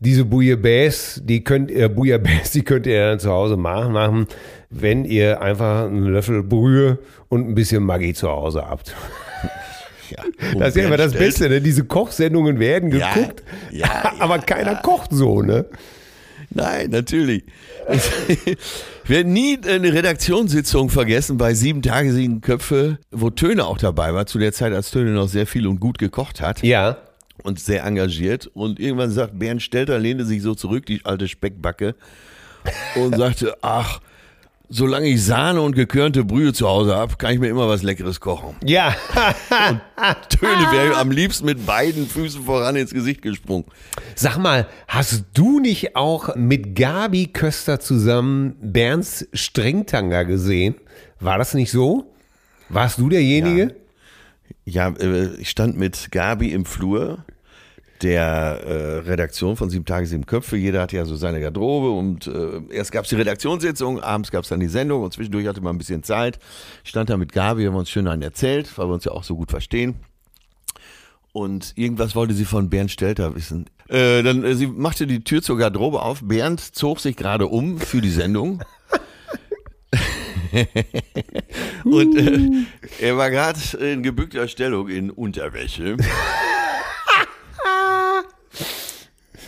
diese Bouillabaisse, die könnt ihr, Bouillabaisse, die könnt ihr dann zu Hause machen, machen, wenn ihr einfach einen Löffel Brühe und ein bisschen Maggi zu Hause habt. Ja, Das ist ja immer das Beste, ne? Diese Kochsendungen werden geguckt, ja, aber ja, keiner ja. kocht so, ne? Nein, natürlich. Ich werde nie eine Redaktionssitzung vergessen bei sieben Tage, sieben Köpfe, wo Töne auch dabei war, zu der Zeit, als Töne noch sehr viel und gut gekocht hat Ja. und sehr engagiert. Und irgendwann sagt Bernd Stelter, lehnte sich so zurück, die alte Speckbacke, und sagte, ach, solange ich Sahne und gekörnte Brühe zu Hause habe, kann ich mir immer was Leckeres kochen. Ja. Töne wäre am liebsten mit beiden Füßen voran ins Gesicht gesprungen. Sag mal, hast du nicht auch mit Gabi Köster zusammen Bernds Strengtanger gesehen? War das nicht so? Warst du derjenige? Ja, äh, ich stand mit Gabi im Flur der äh, Redaktion von Sieben Tage, Sieben Köpfe. Jeder hatte ja so seine Garderobe und äh, erst gab es die Redaktionssitzung, abends gab es dann die Sendung und zwischendurch hatte man ein bisschen Zeit. Ich stand da mit Gabi, haben uns schön einen erzählt, weil wir uns ja auch so gut verstehen. Und irgendwas wollte sie von Bernd Stelter wissen. Äh, dann, äh, sie machte die Tür zur Garderobe auf. Bernd zog sich gerade um für die Sendung. Und äh, er war gerade in gebückter Stellung in Unterwäsche.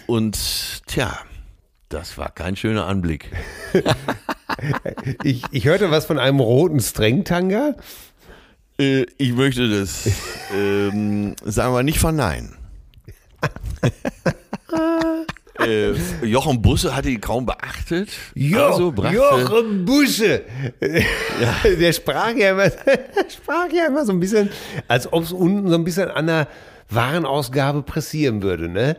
Und tja, das war kein schöner Anblick. Ich, ich hörte was von einem roten Strengtanger. Äh, ich möchte das, ähm, sagen wir, nicht verneinen. äh, Jochen Busse hatte ihn kaum beachtet. Jo, also brachte, Jochen Busche. Der sprach ja, immer, sprach ja immer so ein bisschen, als ob es unten so ein bisschen an der Warenausgabe pressieren würde, ne?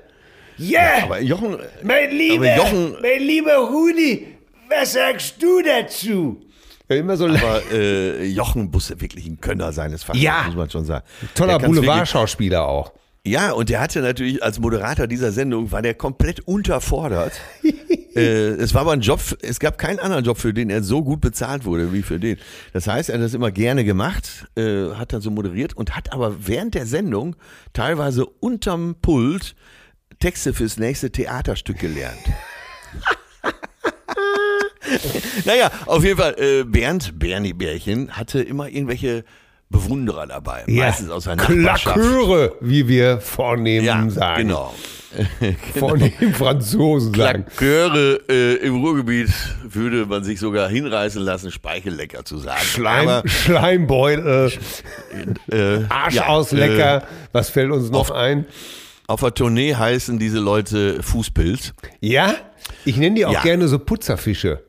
Ja, aber Jochen, mein lieber, aber Jochen- mein lieber Rudi, was sagst du dazu? Ja, immer so aber äh, Jochen Busse wirklich ein Könner seines Fachs, Ja. muss man schon sagen. toller Boulevardschauspieler auch. Ja, und der hatte natürlich als Moderator dieser Sendung war der komplett unterfordert. äh, es war aber ein Job, es gab keinen anderen Job, für den er so gut bezahlt wurde wie für den. Das heißt, er hat das immer gerne gemacht, äh, hat dann so moderiert und hat aber während der Sendung teilweise unterm Pult Texte fürs nächste Theaterstück gelernt. naja, auf jeden Fall, äh, Bernd Bernie Bärchen hatte immer irgendwelche Bewunderer dabei. Meistens aus Nachbarschaft. Klaköre, wie wir vornehm Ja, sagen. genau. Vornehm Franzosen sagen. Klaköre äh, im Ruhrgebiet würde man sich sogar hinreißen lassen, Speichellecker zu sagen. Schleim, Aber, Schleimbeutel, äh, Arschauslecker. Äh, Was fällt uns noch ein? auf der Tournee heißen diese Leute Fußpilz. Ja? Ich nenne die auch Ja. gerne so Putzerfische.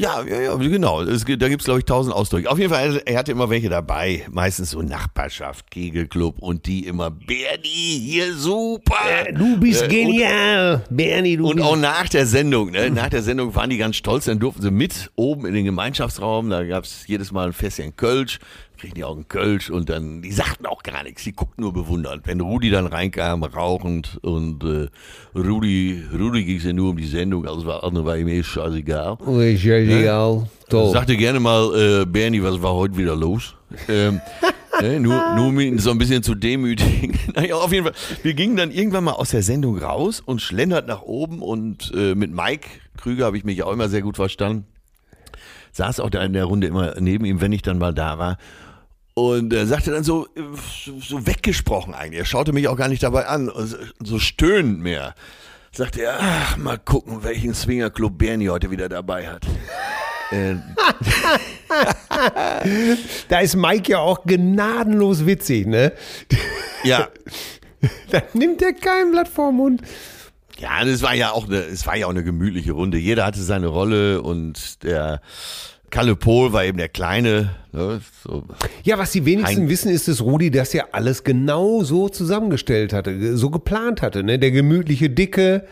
Ja, ja, ja, genau. Es, gibt- da gibt's glaube ich, tausend Ausdrücke. Auf jeden Fall, er hatte immer welche dabei. Meistens so Nachbarschaft, Kegelclub und die immer, Bernie, hier super. Du bist Äh, und- genial, Bernie, du Und bist... auch nach der Sendung, ne? nach der Sendung waren die ganz stolz, dann durften sie mit oben in den Gemeinschaftsraum, da gab's jedes Mal ein Fässchen Kölsch, kriegen die auch einen Kölsch und dann, die sagten auch gar nichts, die guckten nur bewundernd. Wenn Rudi dann reinkam, rauchend und äh, Rudi, Rudi ging es ja nur um die Sendung, alles war, andere war ihm eh scheißegal. Ist ja egal. Toll. Sagte gerne mal, äh, Bernie, was war heute wieder los? Ähm, ne, nur, nur um ihn so ein bisschen zu demütigen. naja, auf jeden Fall. Wir gingen dann irgendwann mal aus der Sendung raus und schlendert nach oben und äh, mit Mike Krüger habe ich mich auch immer sehr gut verstanden. Saß auch da in der Runde immer neben ihm, wenn ich dann mal da war. Und er sagte dann so, so weggesprochen eigentlich. Er schaute mich auch gar nicht dabei an, so- stöhnend mehr. Sagte er, ach, mal gucken, welchen Swingerclub Bernie heute wieder dabei hat. Äh, Da ist Mike ja auch gnadenlos witzig, ne? ja, Da nimmt er kein Blatt vorm Mund. Ja, das war ja auch eine, es war ja auch eine gemütliche Runde. Jeder hatte seine Rolle und der Kalle Pohl war eben der Kleine. Ne, so. Ja, was die wenigsten Ein- wissen, ist, dass Rudi das ja alles genau so zusammengestellt hatte, so geplant hatte. Ne? Der gemütliche Dicke,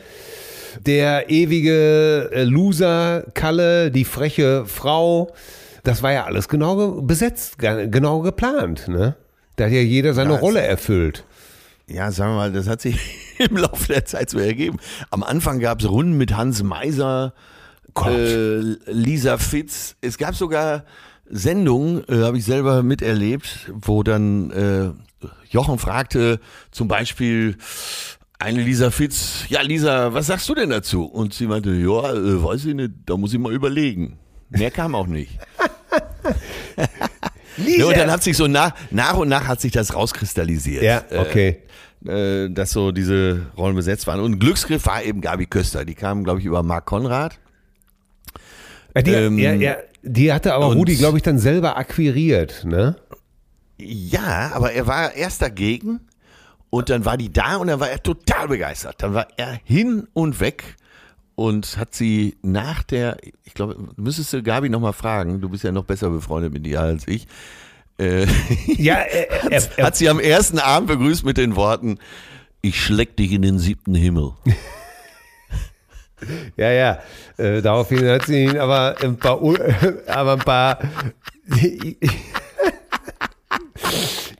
der ewige äh, Loser Kalle, die freche Frau. Das war ja alles genau ge- besetzt, ge- genau geplant. Ne? Da hat ja jeder seine Ja, Rolle erfüllt. Ja, sagen wir mal, das hat sich im Laufe der Zeit so ergeben. Am Anfang gab es Runden mit Hans Meiser, äh, Lisa Fitz. Es gab sogar Sendungen, äh, habe ich selber miterlebt, wo dann äh, Jochen fragte zum Beispiel eine Lisa Fitz, ja Lisa, was sagst du denn dazu? Und sie meinte, ja, äh, weiß ich nicht, da muss ich mal überlegen. Mehr kam auch nicht. Ja, und dann hat sich so nach, nach und nach hat sich das rauskristallisiert. Ja, okay. Äh, äh, dass so diese Rollen besetzt waren. Und Glücksgriff war eben Gabi Köster. Die kam, glaube ich, über Marc Konrad. Ja, die, ähm, ja, ja, die hatte aber Rudi, glaube ich, dann selber akquiriert. Ne? Ja, aber er war erst dagegen und dann war die da und dann war er total begeistert. Dann war er hin und weg und hat sie nach der, ich glaube, müsstest du Gabi nochmal fragen, du bist ja noch besser befreundet mit ihr als ich. Äh, Ja, er, er, er, hat sie am ersten Abend begrüßt mit den Worten, ich schleck dich in den siebten Himmel. Ja, ja. Äh, daraufhin hat sie ihn aber ein paar, aber ein paar.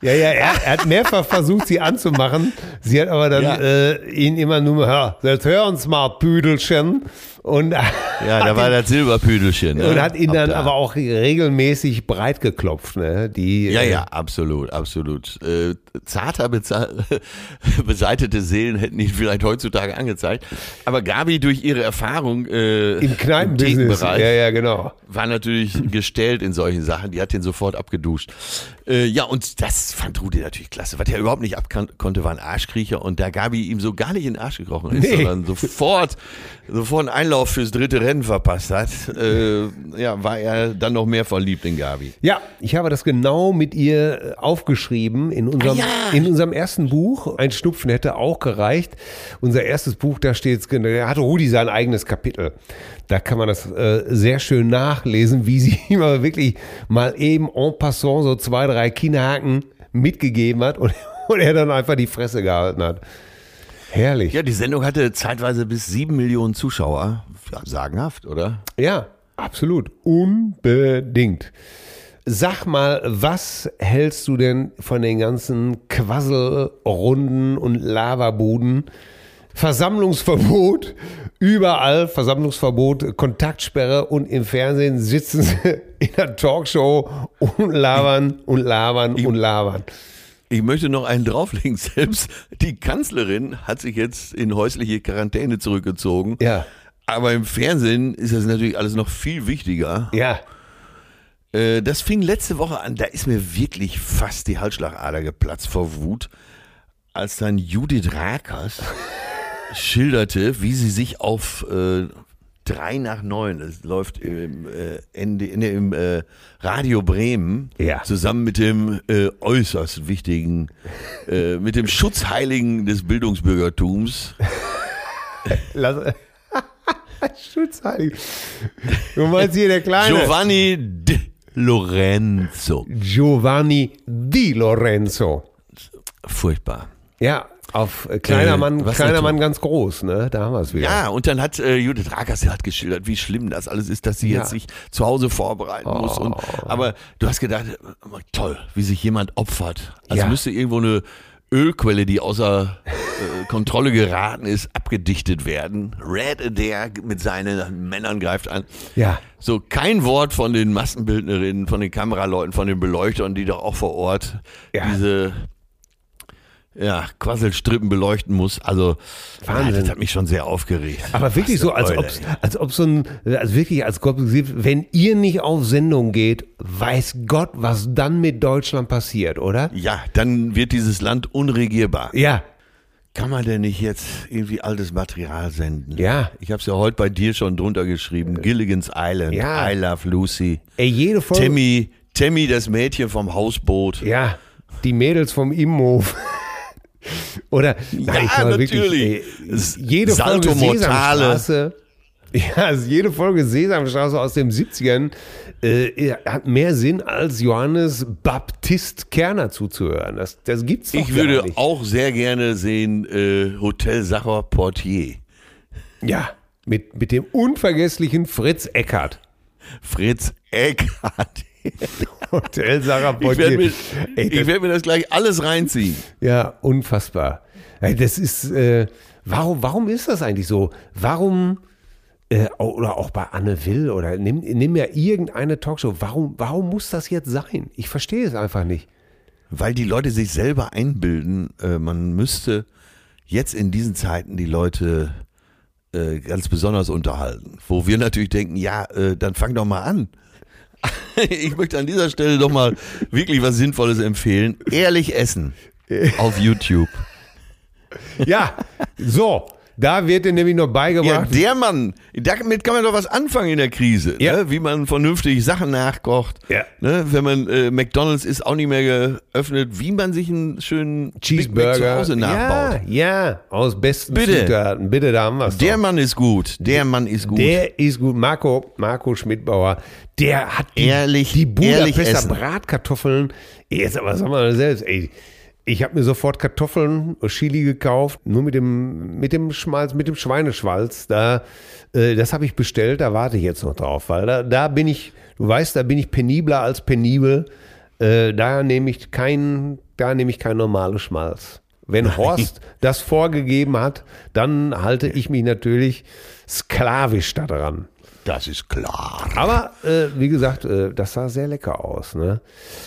ja, ja, er, er hat mehrfach versucht, sie anzumachen. Sie hat aber dann Ja. äh, ihn immer nur, hör, jetzt hör uns mal, Püdelchen. Und, Ja, da war ihn, das Silberpüdelchen. Ne? und hat ihn Ab dann da. aber auch regelmäßig breit geklopft. Ne? Die, Ja, äh, ja, absolut, absolut. Äh, zarter beseitete Seelen hätten ihn vielleicht heutzutage angezeigt. Aber Gabi durch ihre Erfahrung äh, Im Kneipenbusiness. Thekenbereich Ja, ja, genau. war natürlich gestellt in solchen Sachen. Die hat den sofort abgeduscht. Äh, ja, und das fand Rudi natürlich klasse. Was er überhaupt nicht abkonnte, war ein Arschkriecher. Und da Gabi ihm so gar nicht in den Arsch gekrochen ist, Nee. sondern sofort, sofort einen Einlauf fürs dritte Rennen verpasst hat, äh, ja, war er dann noch mehr verliebt in Gabi. Ja, ich habe das genau mit ihr äh, aufgeschrieben in unserem, Ah, ja. in unserem ersten Buch. Ein Schnupfen hätte auch gereicht. Unser erstes Buch, da steht, da hatte Rudi sein eigenes Kapitel. Da kann man das äh, sehr schön nachlesen, wie sie ihm aber wirklich mal eben en passant so zwei, drei Kinnhaken mitgegeben hat und, und er dann einfach die Fresse gehalten hat. Herrlich. Ja, die Sendung hatte zeitweise bis sieben Millionen Zuschauer. Ja, sagenhaft, oder? Ja, absolut. Unbedingt. Sag mal, was hältst du denn von den ganzen Quasselrunden und Lavabuden? Versammlungsverbot, überall Versammlungsverbot, Kontaktsperre und im Fernsehen sitzen sie in der Talkshow und labern und labern und labern. Ich möchte noch einen drauflegen. Selbst die Kanzlerin hat sich jetzt in häusliche Quarantäne zurückgezogen. Ja, Aber im Fernsehen ist das natürlich alles noch viel wichtiger. ja. Äh, Das fing letzte Woche an. Da ist mir wirklich fast die Halsschlagader geplatzt vor Wut, als dann Judith Rakers schilderte, wie sie sich auf äh, drei nach neun, das läuft im, äh, Ende, in, im äh, Radio Bremen, Ja. zusammen mit dem äh, äußerst wichtigen, äh, mit dem Schutzheiligen des Bildungsbürgertums, Lass, Schutzheilig. Du meinst hier der kleine Giovanni de Lorenzo. Giovanni Di Lorenzo. Furchtbar. Ja, auf äh, kleiner Äh, Mann, kleiner? Mann ganz groß, ne? Da haben wir es wieder. Ja, und dann hat äh, Judith Rakers hat geschildert, wie schlimm das alles ist, dass sie Ja. jetzt sich zu Hause vorbereiten muss. Und, aber du hast gedacht, äh, toll, wie sich jemand opfert. Also Ja. müsste irgendwo eine Ölquelle, die außer äh, Kontrolle geraten ist, abgedichtet werden. Red Adair mit seinen Männern greift an. Ja. So, kein Wort von den Maskenbildnerinnen, von den Kameraleuten, von den Beleuchtern, die doch auch vor Ort Ja. diese ja, Quasselstrippen beleuchten muss. Also, Wahnsinn. das hat mich schon sehr aufgeregt. Aber wirklich Was so, als ob, als ob so ein, also wirklich, als ob, wenn ihr nicht auf Sendung geht, weiß Gott, was dann mit Deutschland passiert, oder? Ja, dann wird dieses Land unregierbar. Ja, Kann man denn nicht jetzt irgendwie altes Material senden? Ja. Ich habe es ja heute bei dir schon drunter geschrieben. Gilligan's Island, Ja. I Love Lucy. ey, jede Folge. Tammy, Tammy, das Mädchen vom Hausboot. Ja, die Mädels vom Imhof. Oder, nein, glaube natürlich. Wirklich, ey, jede Salto Folge. Sesamstraße. Ja, also jede Folge Sesamstraße aus den 70ern äh, hat mehr Sinn, als Johannes Baptist Kerner zuzuhören. Das, das gibt's doch Ich würde nicht. auch sehr gerne sehen äh, Hotel Sacher Portier. Ja, mit, mit dem unvergesslichen Fritz Eckert. Fritz Eckhardt. Hotel Sarah Ich werde mir, werd mir das gleich alles reinziehen. ja, unfassbar. Das ist, äh, warum, warum ist das eigentlich so? Warum, äh, oder auch bei Anne Will oder nimm, nimm ja irgendeine Talkshow, warum, warum muss das jetzt sein? Ich verstehe es einfach nicht. Weil die Leute sich selber einbilden, äh, man müsste jetzt in diesen Zeiten die Leute äh, ganz besonders unterhalten. Wo wir natürlich denken, ja, äh, dann fang doch mal an. Ich möchte an dieser Stelle doch mal wirklich was Sinnvolles empfehlen. Ehrlich essen auf YouTube. Ja, so, da wird dir nämlich noch Ja, beigebracht. der Mann, damit kann man doch was anfangen in der Krise. Ja. Ne? Wie man vernünftig Sachen nachkocht. Ja. Ne? Wenn man, äh, McDonalds ist auch nicht mehr geöffnet, wie man sich einen schönen Mac zu Cheeseburger. Hause nachbaut. Ja, ja, aus besten Bitte. Zutaten. Bitte, da haben wir es. Der Mann ist gut. Der Mann ist gut. Der ist gut. Marco, Marco Schmidbauer, der hat die, Ehrlich- die ehrlich Budapester essen. Bratkartoffeln. Jetzt aber sag mal selbst, ey. Ich habe mir sofort Kartoffeln, Chili gekauft, nur mit dem, mit dem Schmalz, mit dem Schweineschmalz. Da, äh, das habe ich bestellt, da warte ich jetzt noch drauf, weil da, da bin ich, du weißt, da bin ich penibler als penibel. Äh, da nehme ich kein, da nehme ich kein normales Schmalz. Wenn Horst das vorgegeben hat, dann halte ich mich natürlich sklavisch daran. Das ist klar. Aber äh, wie gesagt, äh, das sah sehr lecker aus. Ne?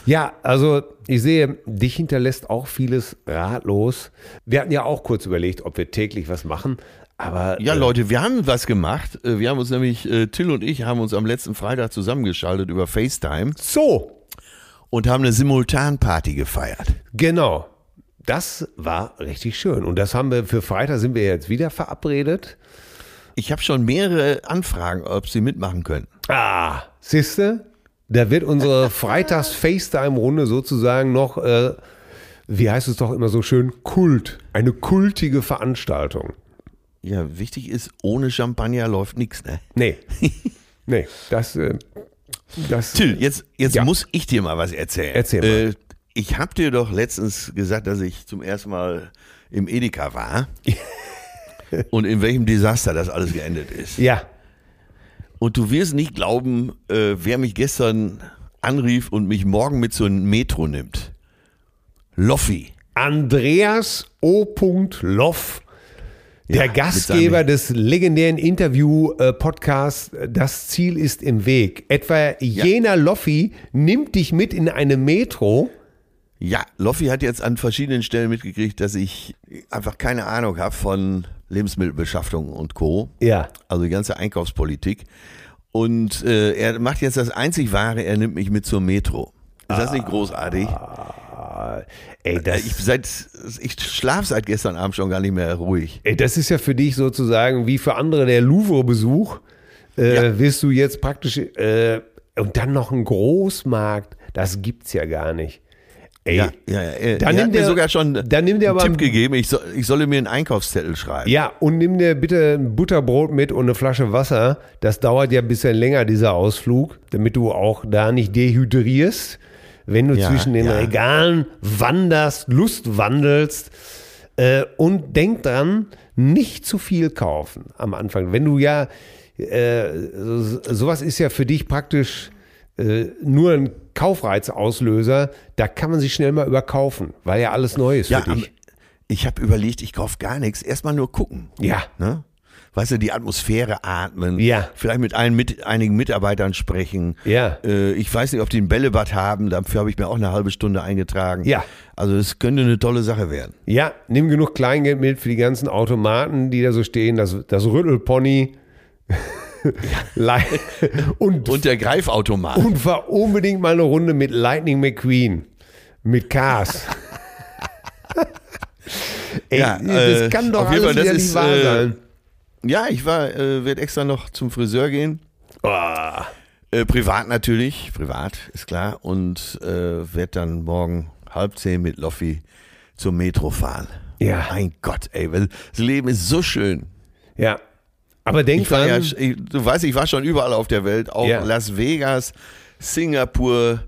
Ja, also ich sehe, dich hinterlässt auch vieles ratlos. Wir hatten ja auch kurz überlegt, ob wir täglich was machen. Aber Ja, äh, Leute, wir haben was gemacht. Äh, Wir haben uns nämlich, äh, Till und ich haben uns am letzten Freitag zusammengeschaltet über FaceTime so, und haben eine Simultanparty gefeiert. genau. Das war richtig schön. Und das haben wir für Freitag sind wir jetzt wieder verabredet. Ich habe schon mehrere Anfragen, ob sie mitmachen können. Ah, siehste, da wird unsere Freitags-FaceTime-Runde sozusagen noch, äh, wie heißt es doch immer so schön, Kult. Eine kultige Veranstaltung. Ja, wichtig ist, ohne Champagner läuft nichts, ne? Nee. Nee, das, äh, das. Till, jetzt, jetzt Ja. muss ich dir mal was erzählen. Erzähl mal. Äh, ich habe dir doch letztens gesagt, dass ich zum ersten Mal im Edeka war. und in welchem Desaster das alles geendet ist. Ja. Und du wirst nicht glauben, äh, wer mich gestern anrief und mich morgen mit so einem Metro nimmt. Loffi. Andreas O. Loff, der Ja, Gastgeber des legendären Interview-Podcasts Das Ziel ist im Weg. Etwa jener Loffi nimmt dich mit in eine Metro. Ja, Loffi hat jetzt an verschiedenen Stellen mitgekriegt, dass ich einfach keine Ahnung habe von Lebensmittelbeschaffung und Co. Ja. Also die ganze Einkaufspolitik. Und äh, er macht jetzt das einzig Wahre, er nimmt mich mit zur Metro. Ist das nicht großartig? Ey, Äh, das, Ich, seit, ich schlafe seit gestern Abend schon gar nicht mehr ruhig. ey, das ist ja für dich sozusagen wie für andere der Louvre-Besuch. Äh, Ja. Wirst du jetzt praktisch. Äh, und dann noch ein Großmarkt. Das gibt's ja gar nicht. Ey, Ja, ja, ja. Er, Dann er nimmt hat mir sogar schon dann nimmt er einen aber- Tipp gegeben, ich, soll, ich solle mir einen Einkaufszettel schreiben. Ja, und nimm dir bitte ein Butterbrot mit und eine Flasche Wasser. Das dauert ja ein bisschen länger, dieser Ausflug, damit du auch da nicht dehydrierst. Wenn du Ja, zwischen den ja. Regalen wanderst, Lust wandelst. Äh, und denk dran, nicht zu viel kaufen am Anfang. Wenn du ja, äh, so- sowas ist ja für dich praktisch äh, nur ein Kaufreizauslöser, da kann man sich schnell mal überkaufen, weil ja alles neu ist für Ja, am, dich. ich habe überlegt, ich kaufe gar nichts. Erstmal nur gucken. Ja. Ne? Weißt du, die Atmosphäre atmen. Ja. Vielleicht mit allen mit, einigen Mitarbeitern sprechen. Ja. Äh, ich weiß nicht, ob die ein Bällebad haben. Dafür habe ich mir auch eine halbe Stunde eingetragen. Ja. Also es könnte eine tolle Sache werden. Ja, nimm genug Kleingeld mit für die ganzen Automaten, die da so stehen, das, das Rüttelpony. Und, Und der Greifautomat. und fahr unbedingt mal eine Runde mit Lightning McQueen. Mit Cars. Ey, Ja, das äh, kann doch auf jeden alles Fall, das ist, nicht wahr äh, sein. Ja, ich war, äh, werde extra noch zum Friseur gehen. Oh, Äh, privat natürlich, privat ist klar. Und äh, werde dann morgen halb zehn mit Loffi zur Metro fahren. Ja. Mein Gott, ey, das Leben ist so schön. ja. Aber denk Ich war ja, dran, ich, du weißt, ich war schon überall auf der Welt, auch Ja. Las Vegas, Singapur,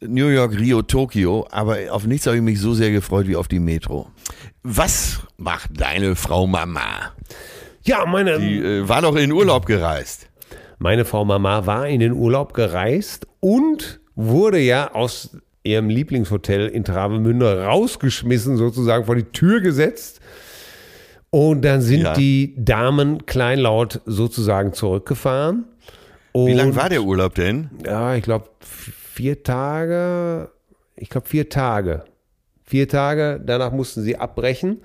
New York, Rio, Tokio, aber auf nichts habe ich mich so sehr gefreut wie auf die Metro. Was macht deine Frau Mama? ja, meine, Die äh, war doch in Urlaub gereist. Meine Frau Mama war in den Urlaub gereist und wurde ja aus ihrem Lieblingshotel in Travemünde rausgeschmissen, sozusagen vor die Tür gesetzt. Und dann sind Ja. die Damen kleinlaut sozusagen zurückgefahren. Und, Wie lang war der Urlaub denn? Ja, ich glaube vier Tage. Ich glaube vier Tage. Vier Tage, danach mussten sie abbrechen.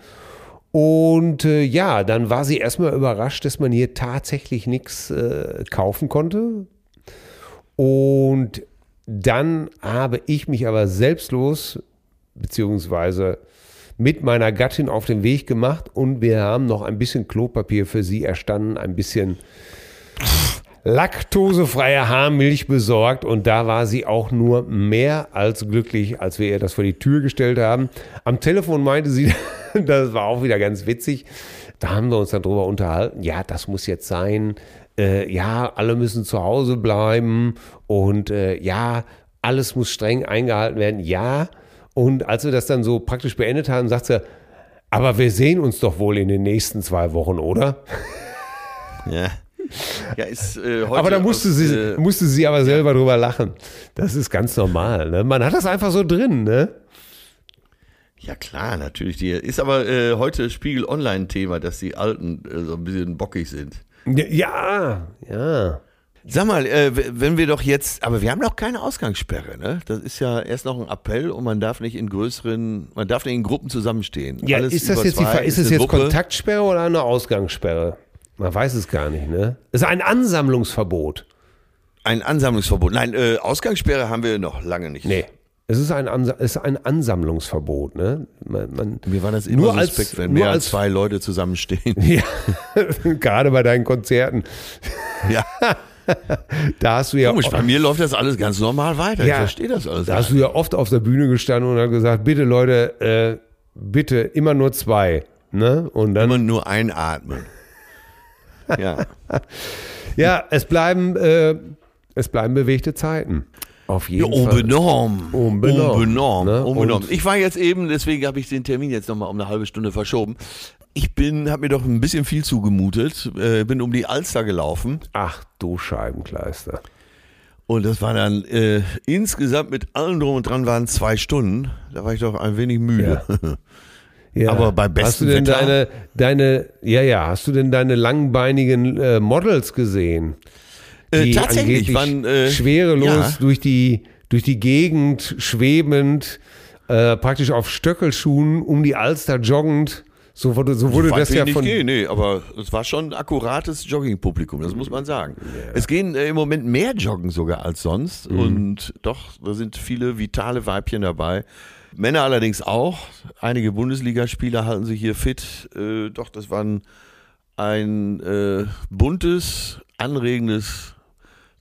Und äh, ja, dann war sie erstmal überrascht, dass man hier tatsächlich nichts äh, kaufen konnte. Und dann habe ich mich aber selbstlos, beziehungsweise mit meiner Gattin auf den Weg gemacht und wir haben noch ein bisschen Klopapier für sie erstanden, ein bisschen laktosefreie Haarmilch besorgt und da war sie auch nur mehr als glücklich, als wir ihr das vor die Tür gestellt haben. Am Telefon meinte sie, das war auch wieder ganz witzig, da haben wir uns dann drüber unterhalten, ja, das muss jetzt sein, äh, ja, alle müssen zu Hause bleiben und äh, ja, alles muss streng eingehalten werden, ja. Und als wir das dann so praktisch beendet haben, sagt sie, aber wir sehen uns doch wohl in den nächsten zwei Wochen, oder? Ja. Ja, ist äh, heute Aber da musste aus, sie, äh, musste sie aber selber drüber lachen. Das ist ganz normal. Ne? Man hat das einfach so drin. Ne? Ja klar, natürlich. Die ist aber äh, heute Spiegel Online-Thema, dass die Alten äh, so ein bisschen bockig sind. Ja, ja. Sag mal, äh, wenn wir doch jetzt, aber wir haben noch keine Ausgangssperre, ne? Das ist ja erst noch ein Appell und man darf nicht in größeren, man darf nicht in Gruppen zusammenstehen. Ja, Alles ist das jetzt, die, zwei Fra- ist es eine jetzt Gruppe. Kontaktsperre oder eine Ausgangssperre? Man weiß es gar nicht, ne? Es ist ein Ansammlungsverbot. Ein Ansammlungsverbot. Nein, äh, Ausgangssperre haben wir noch lange nicht. Nee. Es ist ein, Ansa es ist ein Ansammlungsverbot, ne? Man, man, Mir war das immer Nur als- suspekt, wenn nur mehr als als- zwei Leute zusammenstehen. ja, gerade bei deinen Konzerten. ja, Da hast du ja komisch. Bei mir läuft das alles ganz normal weiter. Ich Ja. verstehe das alles. Da hast du ja oft auf der Bühne gestanden und hast gesagt, bitte Leute, äh, bitte immer nur zwei. Ne? Und dann, immer nur einatmen. Ja. ja, es bleiben, äh, es bleiben bewegte Zeiten. Auf Ja, jeden Fall. unbenommen. Unbenommen, Unbenommen. ne? unbenommen. Und- Ich war jetzt eben, deswegen habe ich den Termin jetzt nochmal um eine halbe Stunde verschoben. Ich bin, habe mir doch ein bisschen viel zugemutet, äh, bin um die Alster gelaufen Ach du Scheibenkleister. und das war dann äh, insgesamt mit allem drum und dran waren zwei Stunden. Da war ich doch ein wenig müde. Ja. Aber bei Hast bestem du denn Wetter? deine, deine, ja, ja, hast du denn deine langbeinigen äh, Models gesehen? Äh, Die tatsächlich waren äh, schwerelos ja. durch, die, durch die Gegend schwebend, äh, praktisch auf Stöckelschuhen um die Alster joggend. So wurde, so wurde das ja von. gehen, nee, aber es war schon ein akkurates Joggingpublikum, das muss man sagen. Es gehen äh, im Moment mehr joggen sogar als sonst Mhm. und doch, da sind viele vitale Weibchen dabei. Männer allerdings auch. Einige Bundesligaspieler halten sich hier fit. Äh, doch, das war ein, ein äh, buntes, anregendes,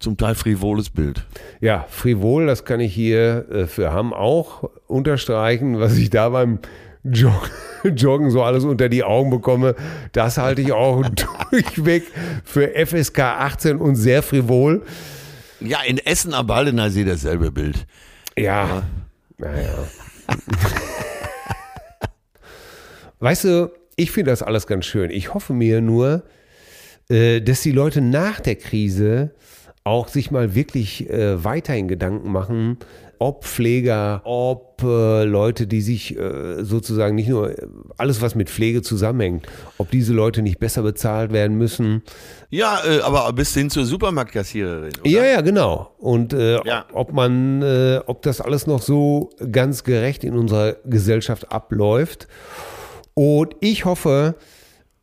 zum Teil frivoles Bild. Ja, frivol, das kann ich hier äh, für Hamm auch unterstreichen, was ich da beim Jog Joggen so alles unter die Augen bekomme. Das halte ich auch durchweg für FSK 18 und sehr frivol. Ja, in Essen am Baldener See dasselbe Bild. Ja, naja. Weißt du, ich finde das alles ganz schön. Ich hoffe mir nur, äh, dass die Leute nach der Krise auch sich mal wirklich äh, weiterhin Gedanken machen, ob Pfleger, ob äh, Leute, die sich äh, sozusagen nicht nur äh, alles, was mit Pflege zusammenhängt, ob diese Leute nicht besser bezahlt werden müssen. Ja, äh, aber bis hin zur Supermarktkassiererin. Oder? Ja, ja, genau. Und äh, Ja. ob man, äh, ob das alles noch so ganz gerecht in unserer Gesellschaft abläuft. Und ich hoffe,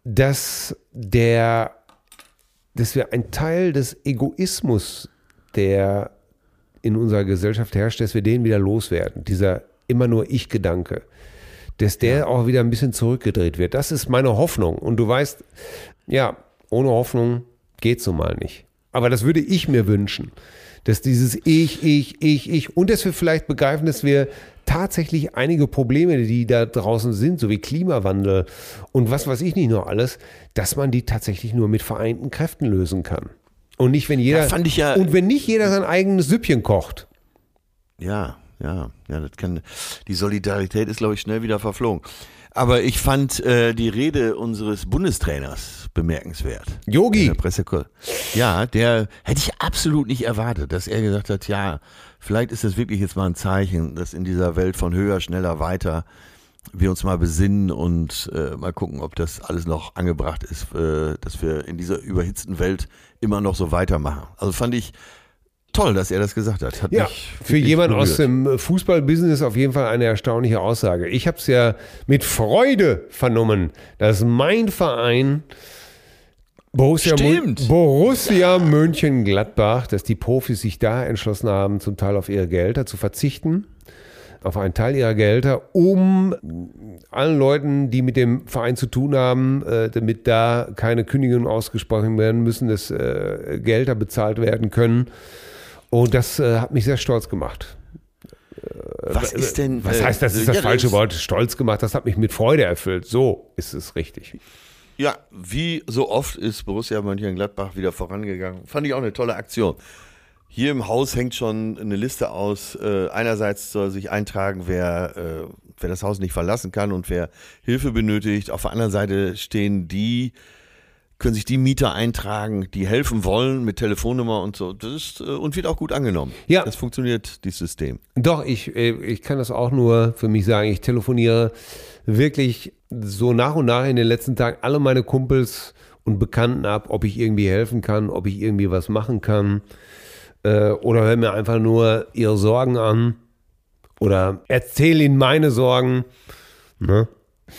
dass der, dass wir einen Teil des Egoismus, der in unserer Gesellschaft herrscht, dass wir den wieder loswerden. Dieser immer nur Ich-Gedanke. Dass der auch wieder ein bisschen zurückgedreht wird. Das ist meine Hoffnung. Und du weißt, ja, ohne Hoffnung geht's so mal nicht. Aber das würde ich mir wünschen. Dass dieses Ich, Ich, Ich, Ich und dass wir vielleicht begreifen, dass wir tatsächlich einige Probleme, die da draußen sind, so wie Klimawandel und was weiß ich nicht nur alles, dass man die tatsächlich nur mit vereinten Kräften lösen kann. Und nicht, wenn jeder, Ja, ja- und wenn nicht jeder sein eigenes Süppchen kocht. Ja, ja, ja, das kann, die Solidarität ist, glaube ich, schnell wieder verflogen. Aber ich fand äh, die Rede unseres Bundestrainers bemerkenswert. Yogi. Der Presseko ja, der hätte ich absolut nicht erwartet, dass er gesagt hat, ja, vielleicht ist das wirklich jetzt mal ein Zeichen, dass in dieser Welt von höher, schneller, weiter wir uns mal besinnen und äh, mal gucken, ob das alles noch angebracht ist, äh, dass wir in dieser überhitzten Welt immer noch so weitermachen. Also fand ich toll, dass er das gesagt hat. hat Ja, mich für wirklich jemand aus dem Fußballbusiness auf jeden Fall eine erstaunliche Aussage. Ich habe es ja mit Freude vernommen, dass mein Verein Borussia, Stimmt. Borussia Mönchengladbach, dass die Profis sich da entschlossen haben, zum Teil auf ihre Gehälter zu verzichten, auf einen Teil ihrer Gehälter, um allen Leuten, die mit dem Verein zu tun haben, äh, damit da keine Kündigungen ausgesprochen werden müssen, dass äh, Gehälter bezahlt werden können. Und das äh, hat mich sehr stolz gemacht. Was ist denn. Was äh, heißt, das ist das ja, falsche Wort, stolz gemacht, das hat mich mit Freude erfüllt. So ist es richtig. Ja, wie so oft ist Borussia Mönchengladbach wieder vorangegangen. Fand ich auch eine tolle Aktion. Hier im Haus hängt schon eine Liste aus. Äh, einerseits soll sich eintragen, wer, äh, wer das Haus nicht verlassen kann und wer Hilfe benötigt. Auf der anderen Seite stehen die, können sich die Mieter eintragen, die helfen wollen mit Telefonnummer und so. Das ist, äh, und wird auch gut angenommen. Ja. Das funktioniert, dieses System. Doch, ich, äh, ich kann das auch nur für mich sagen. Ich telefoniere wirklich so nach und nach in den letzten Tagen alle meine Kumpels und Bekannten ab, ob ich irgendwie helfen kann, ob ich irgendwie was machen kann. Äh, oder höre mir einfach nur ihre Sorgen an. Oder erzähle ihnen meine Sorgen. Ne?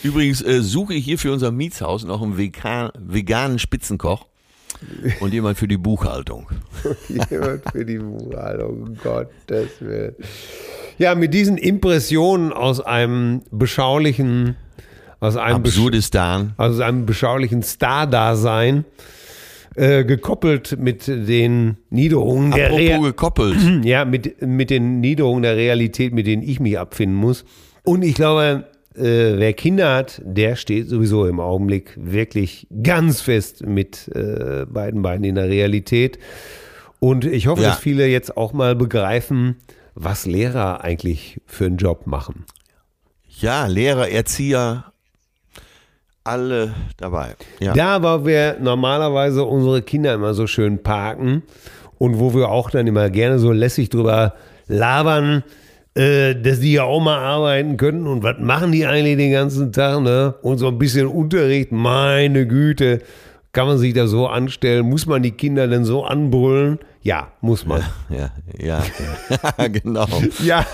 Übrigens äh, suche ich hier für unser Mietshaus noch einen vegan, veganen Spitzenkoch und jemand für die Buchhaltung. Jemand für die Buchhaltung, um Gottes Willen. Ja, mit diesen Impressionen aus einem beschaulichen, aus einem, besch Absurdistan. aus einem beschaulichen Star-Dasein, äh, gekoppelt mit den Niederungen der Apropos Rea gekoppelt. ja, mit, mit den Niederungen der Realität, mit denen ich mich abfinden muss. Und ich glaube, äh, wer Kinder hat, der steht sowieso im Augenblick wirklich ganz fest mit äh, beiden Beinen in der Realität. Und ich hoffe, Ja. dass viele jetzt auch mal begreifen, was Lehrer eigentlich für einen Job machen. Ja, Lehrer, Erzieher, alle dabei. Ja. Da, wo wir normalerweise unsere Kinder immer so schön parken und wo wir auch dann immer gerne so lässig drüber labern, äh, dass die ja auch mal arbeiten können und was machen die eigentlich den ganzen Tag, ne? Und so ein bisschen Unterricht, meine Güte, kann man sich da so anstellen? Muss man die Kinder denn so anbrüllen? Ja, muss man. Ja, ja, ja. genau. Ja,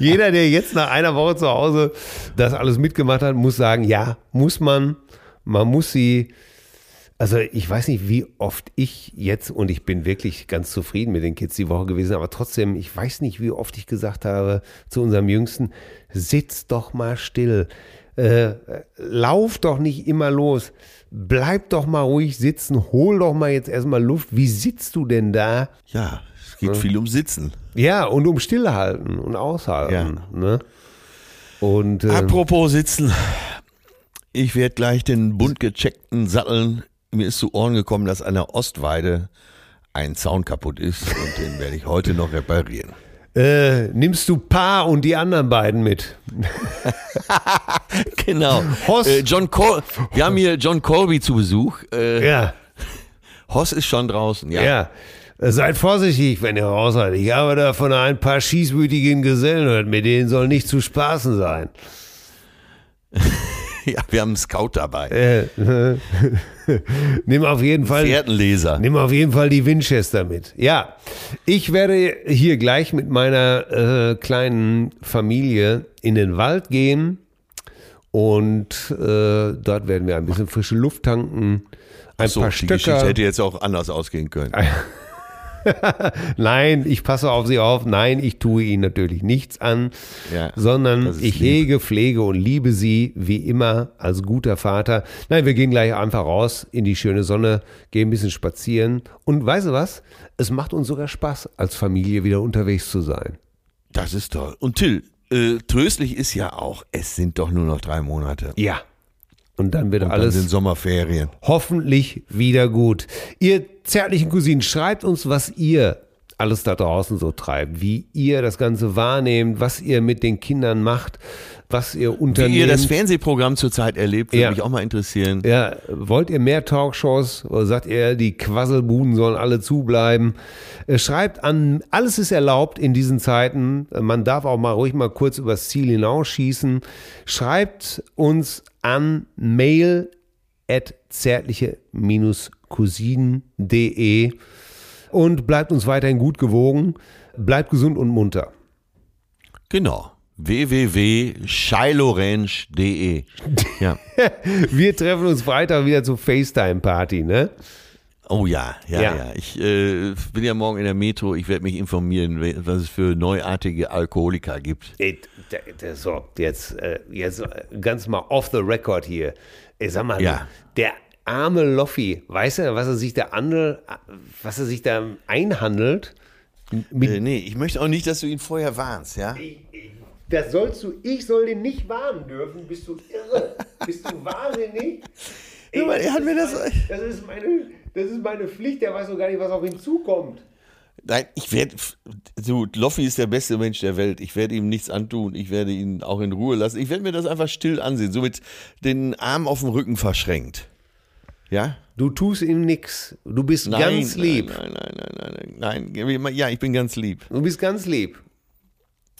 jeder, der jetzt nach einer Woche zu Hause das alles mitgemacht hat, muss sagen, ja, muss man. Man muss sie, also ich weiß nicht, wie oft ich jetzt, und ich bin wirklich ganz zufrieden mit den Kids die Woche gewesen, aber trotzdem, ich weiß nicht, wie oft ich gesagt habe zu unserem Jüngsten, sitz doch mal still. Äh, lauf doch nicht immer los. Bleib doch mal ruhig sitzen. Hol doch mal jetzt erstmal Luft. Wie sitzt du denn da? Ja, es geht viel um Sitzen. Ja, und um Stillhalten und Aushalten. Ne? Und äh, Apropos Sitzen. Ich werde gleich den bunt gecheckten Satteln. Mir ist zu Ohren gekommen, dass an der Ostweide ein Zaun kaputt ist und den werde ich heute noch reparieren. Äh, nimmst du Pa und die anderen beiden mit? Genau. Hoss. Äh, John Col Wir haben hier John Colby zu Besuch. Äh, Ja, Hoss ist schon draußen. Ja. ja. Äh, Seid vorsichtig, wenn ihr raus seid. Ich habe da von ein paar schießwütigen Gesellen gehört. Mit denen soll nicht zu spaßen sein. ja, wir haben einen Scout dabei. Äh, nimm auf jeden Fall. Fährtenleser. Nimm auf jeden Fall die Winchester mit. Ja, ich werde hier gleich mit meiner äh, kleinen Familie in den Wald gehen und äh, dort werden wir ein bisschen frische Luft tanken, ein So, paar die Geschichte Stöcker. hätte jetzt auch anders ausgehen können. Nein, ich passe auf sie auf. Nein, ich tue ihnen natürlich nichts an, Ja, sondern ich lieb. hege, pflege und liebe sie wie immer als guter Vater. Nein, wir gehen gleich einfach raus in die schöne Sonne, gehen ein bisschen spazieren und weißt du was? Es macht uns sogar Spaß, als Familie wieder unterwegs zu sein. Das ist toll. Und Till, äh, tröstlich ist ja auch, es sind doch nur noch drei Monate. Ja. Und dann wird Dann alles sind Sommerferien. hoffentlich wieder gut. Ihr zärtlichen Cousinen, schreibt uns, was ihr alles da draußen so treibt, wie ihr das Ganze wahrnehmt, was ihr mit den Kindern macht, was ihr Wie unternehmt. ihr das Fernsehprogramm zurzeit erlebt, würde Ja. mich auch mal interessieren. ja, wollt ihr mehr Talkshows oder sagt ihr, die Quasselbuden sollen alle zubleiben? Äh, Schreibt an, alles ist erlaubt in diesen Zeiten. Man darf auch mal ruhig mal kurz übers Ziel hinausschießen. Schreibt uns an mail at zärtliche-cousinen.de und bleibt uns weiterhin gut gewogen. Bleibt gesund und munter. Genau. www.scheilorange.de Ja. Wir treffen uns Freitag wieder zur FaceTime-Party, ne? Oh ja, ja, Ja. ja. Ich äh, bin ja morgen in der Metro. Ich werde mich informieren, was es für neuartige Alkoholiker gibt. Ey, So, jetzt, äh, jetzt ganz mal off the record hier. Ich sag mal, Ja. der arme Loffi, weiß er, was er sich da andel, was er sich da einhandelt? Mit, Äh, nee, ich möchte auch nicht, dass du ihn vorher warnst, ja? das sollst du, ich soll den nicht warnen dürfen. Bist du irre? Bist du wahnsinnig? Ey, Ja, er hat mir das- Ist mein, das, ist meine, das ist meine Pflicht, der weiß doch gar nicht, was auf ihn zukommt. Nein, ich werde, du, Loffi ist der beste Mensch der Welt. Ich werde ihm nichts antun. Ich werde ihn auch in Ruhe lassen. Ich werde mir das einfach still ansehen, so mit den Armen auf dem Rücken verschränkt. Ja? Du tust ihm nix. Du bist Nein, ganz lieb. Nein, nein, nein, nein, nein, nein. Ja, ich bin ganz lieb. Du bist ganz lieb.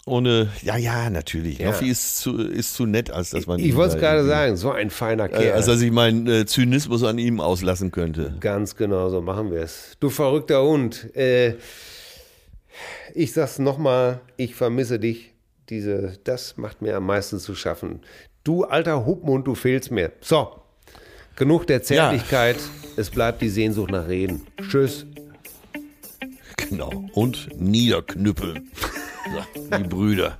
Ohne, ja, ja, natürlich. Ja. Loffi ist zu, ist zu nett, als dass man Ich wollte es gerade sagen, so ein feiner Äh, Kerl. als dass ich meinen äh, Zynismus an ihm auslassen könnte. Ganz genau, so machen wir es. Du verrückter Hund. Äh, ich sag's nochmal, ich vermisse dich. Diese, das macht mir am meisten zu schaffen. Du alter Hupmund, du fehlst mir. So, genug der Zärtlichkeit. Es bleibt die Sehnsucht nach Reden. Tschüss. Genau. Und niederknüppeln. So, die Brüder.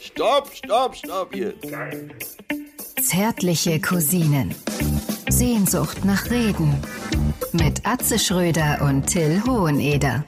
stopp, stopp, stopp hier. Zärtliche Cousinen. Sehnsucht nach Reden. Mit Atze Schröder und Till Hoheneder.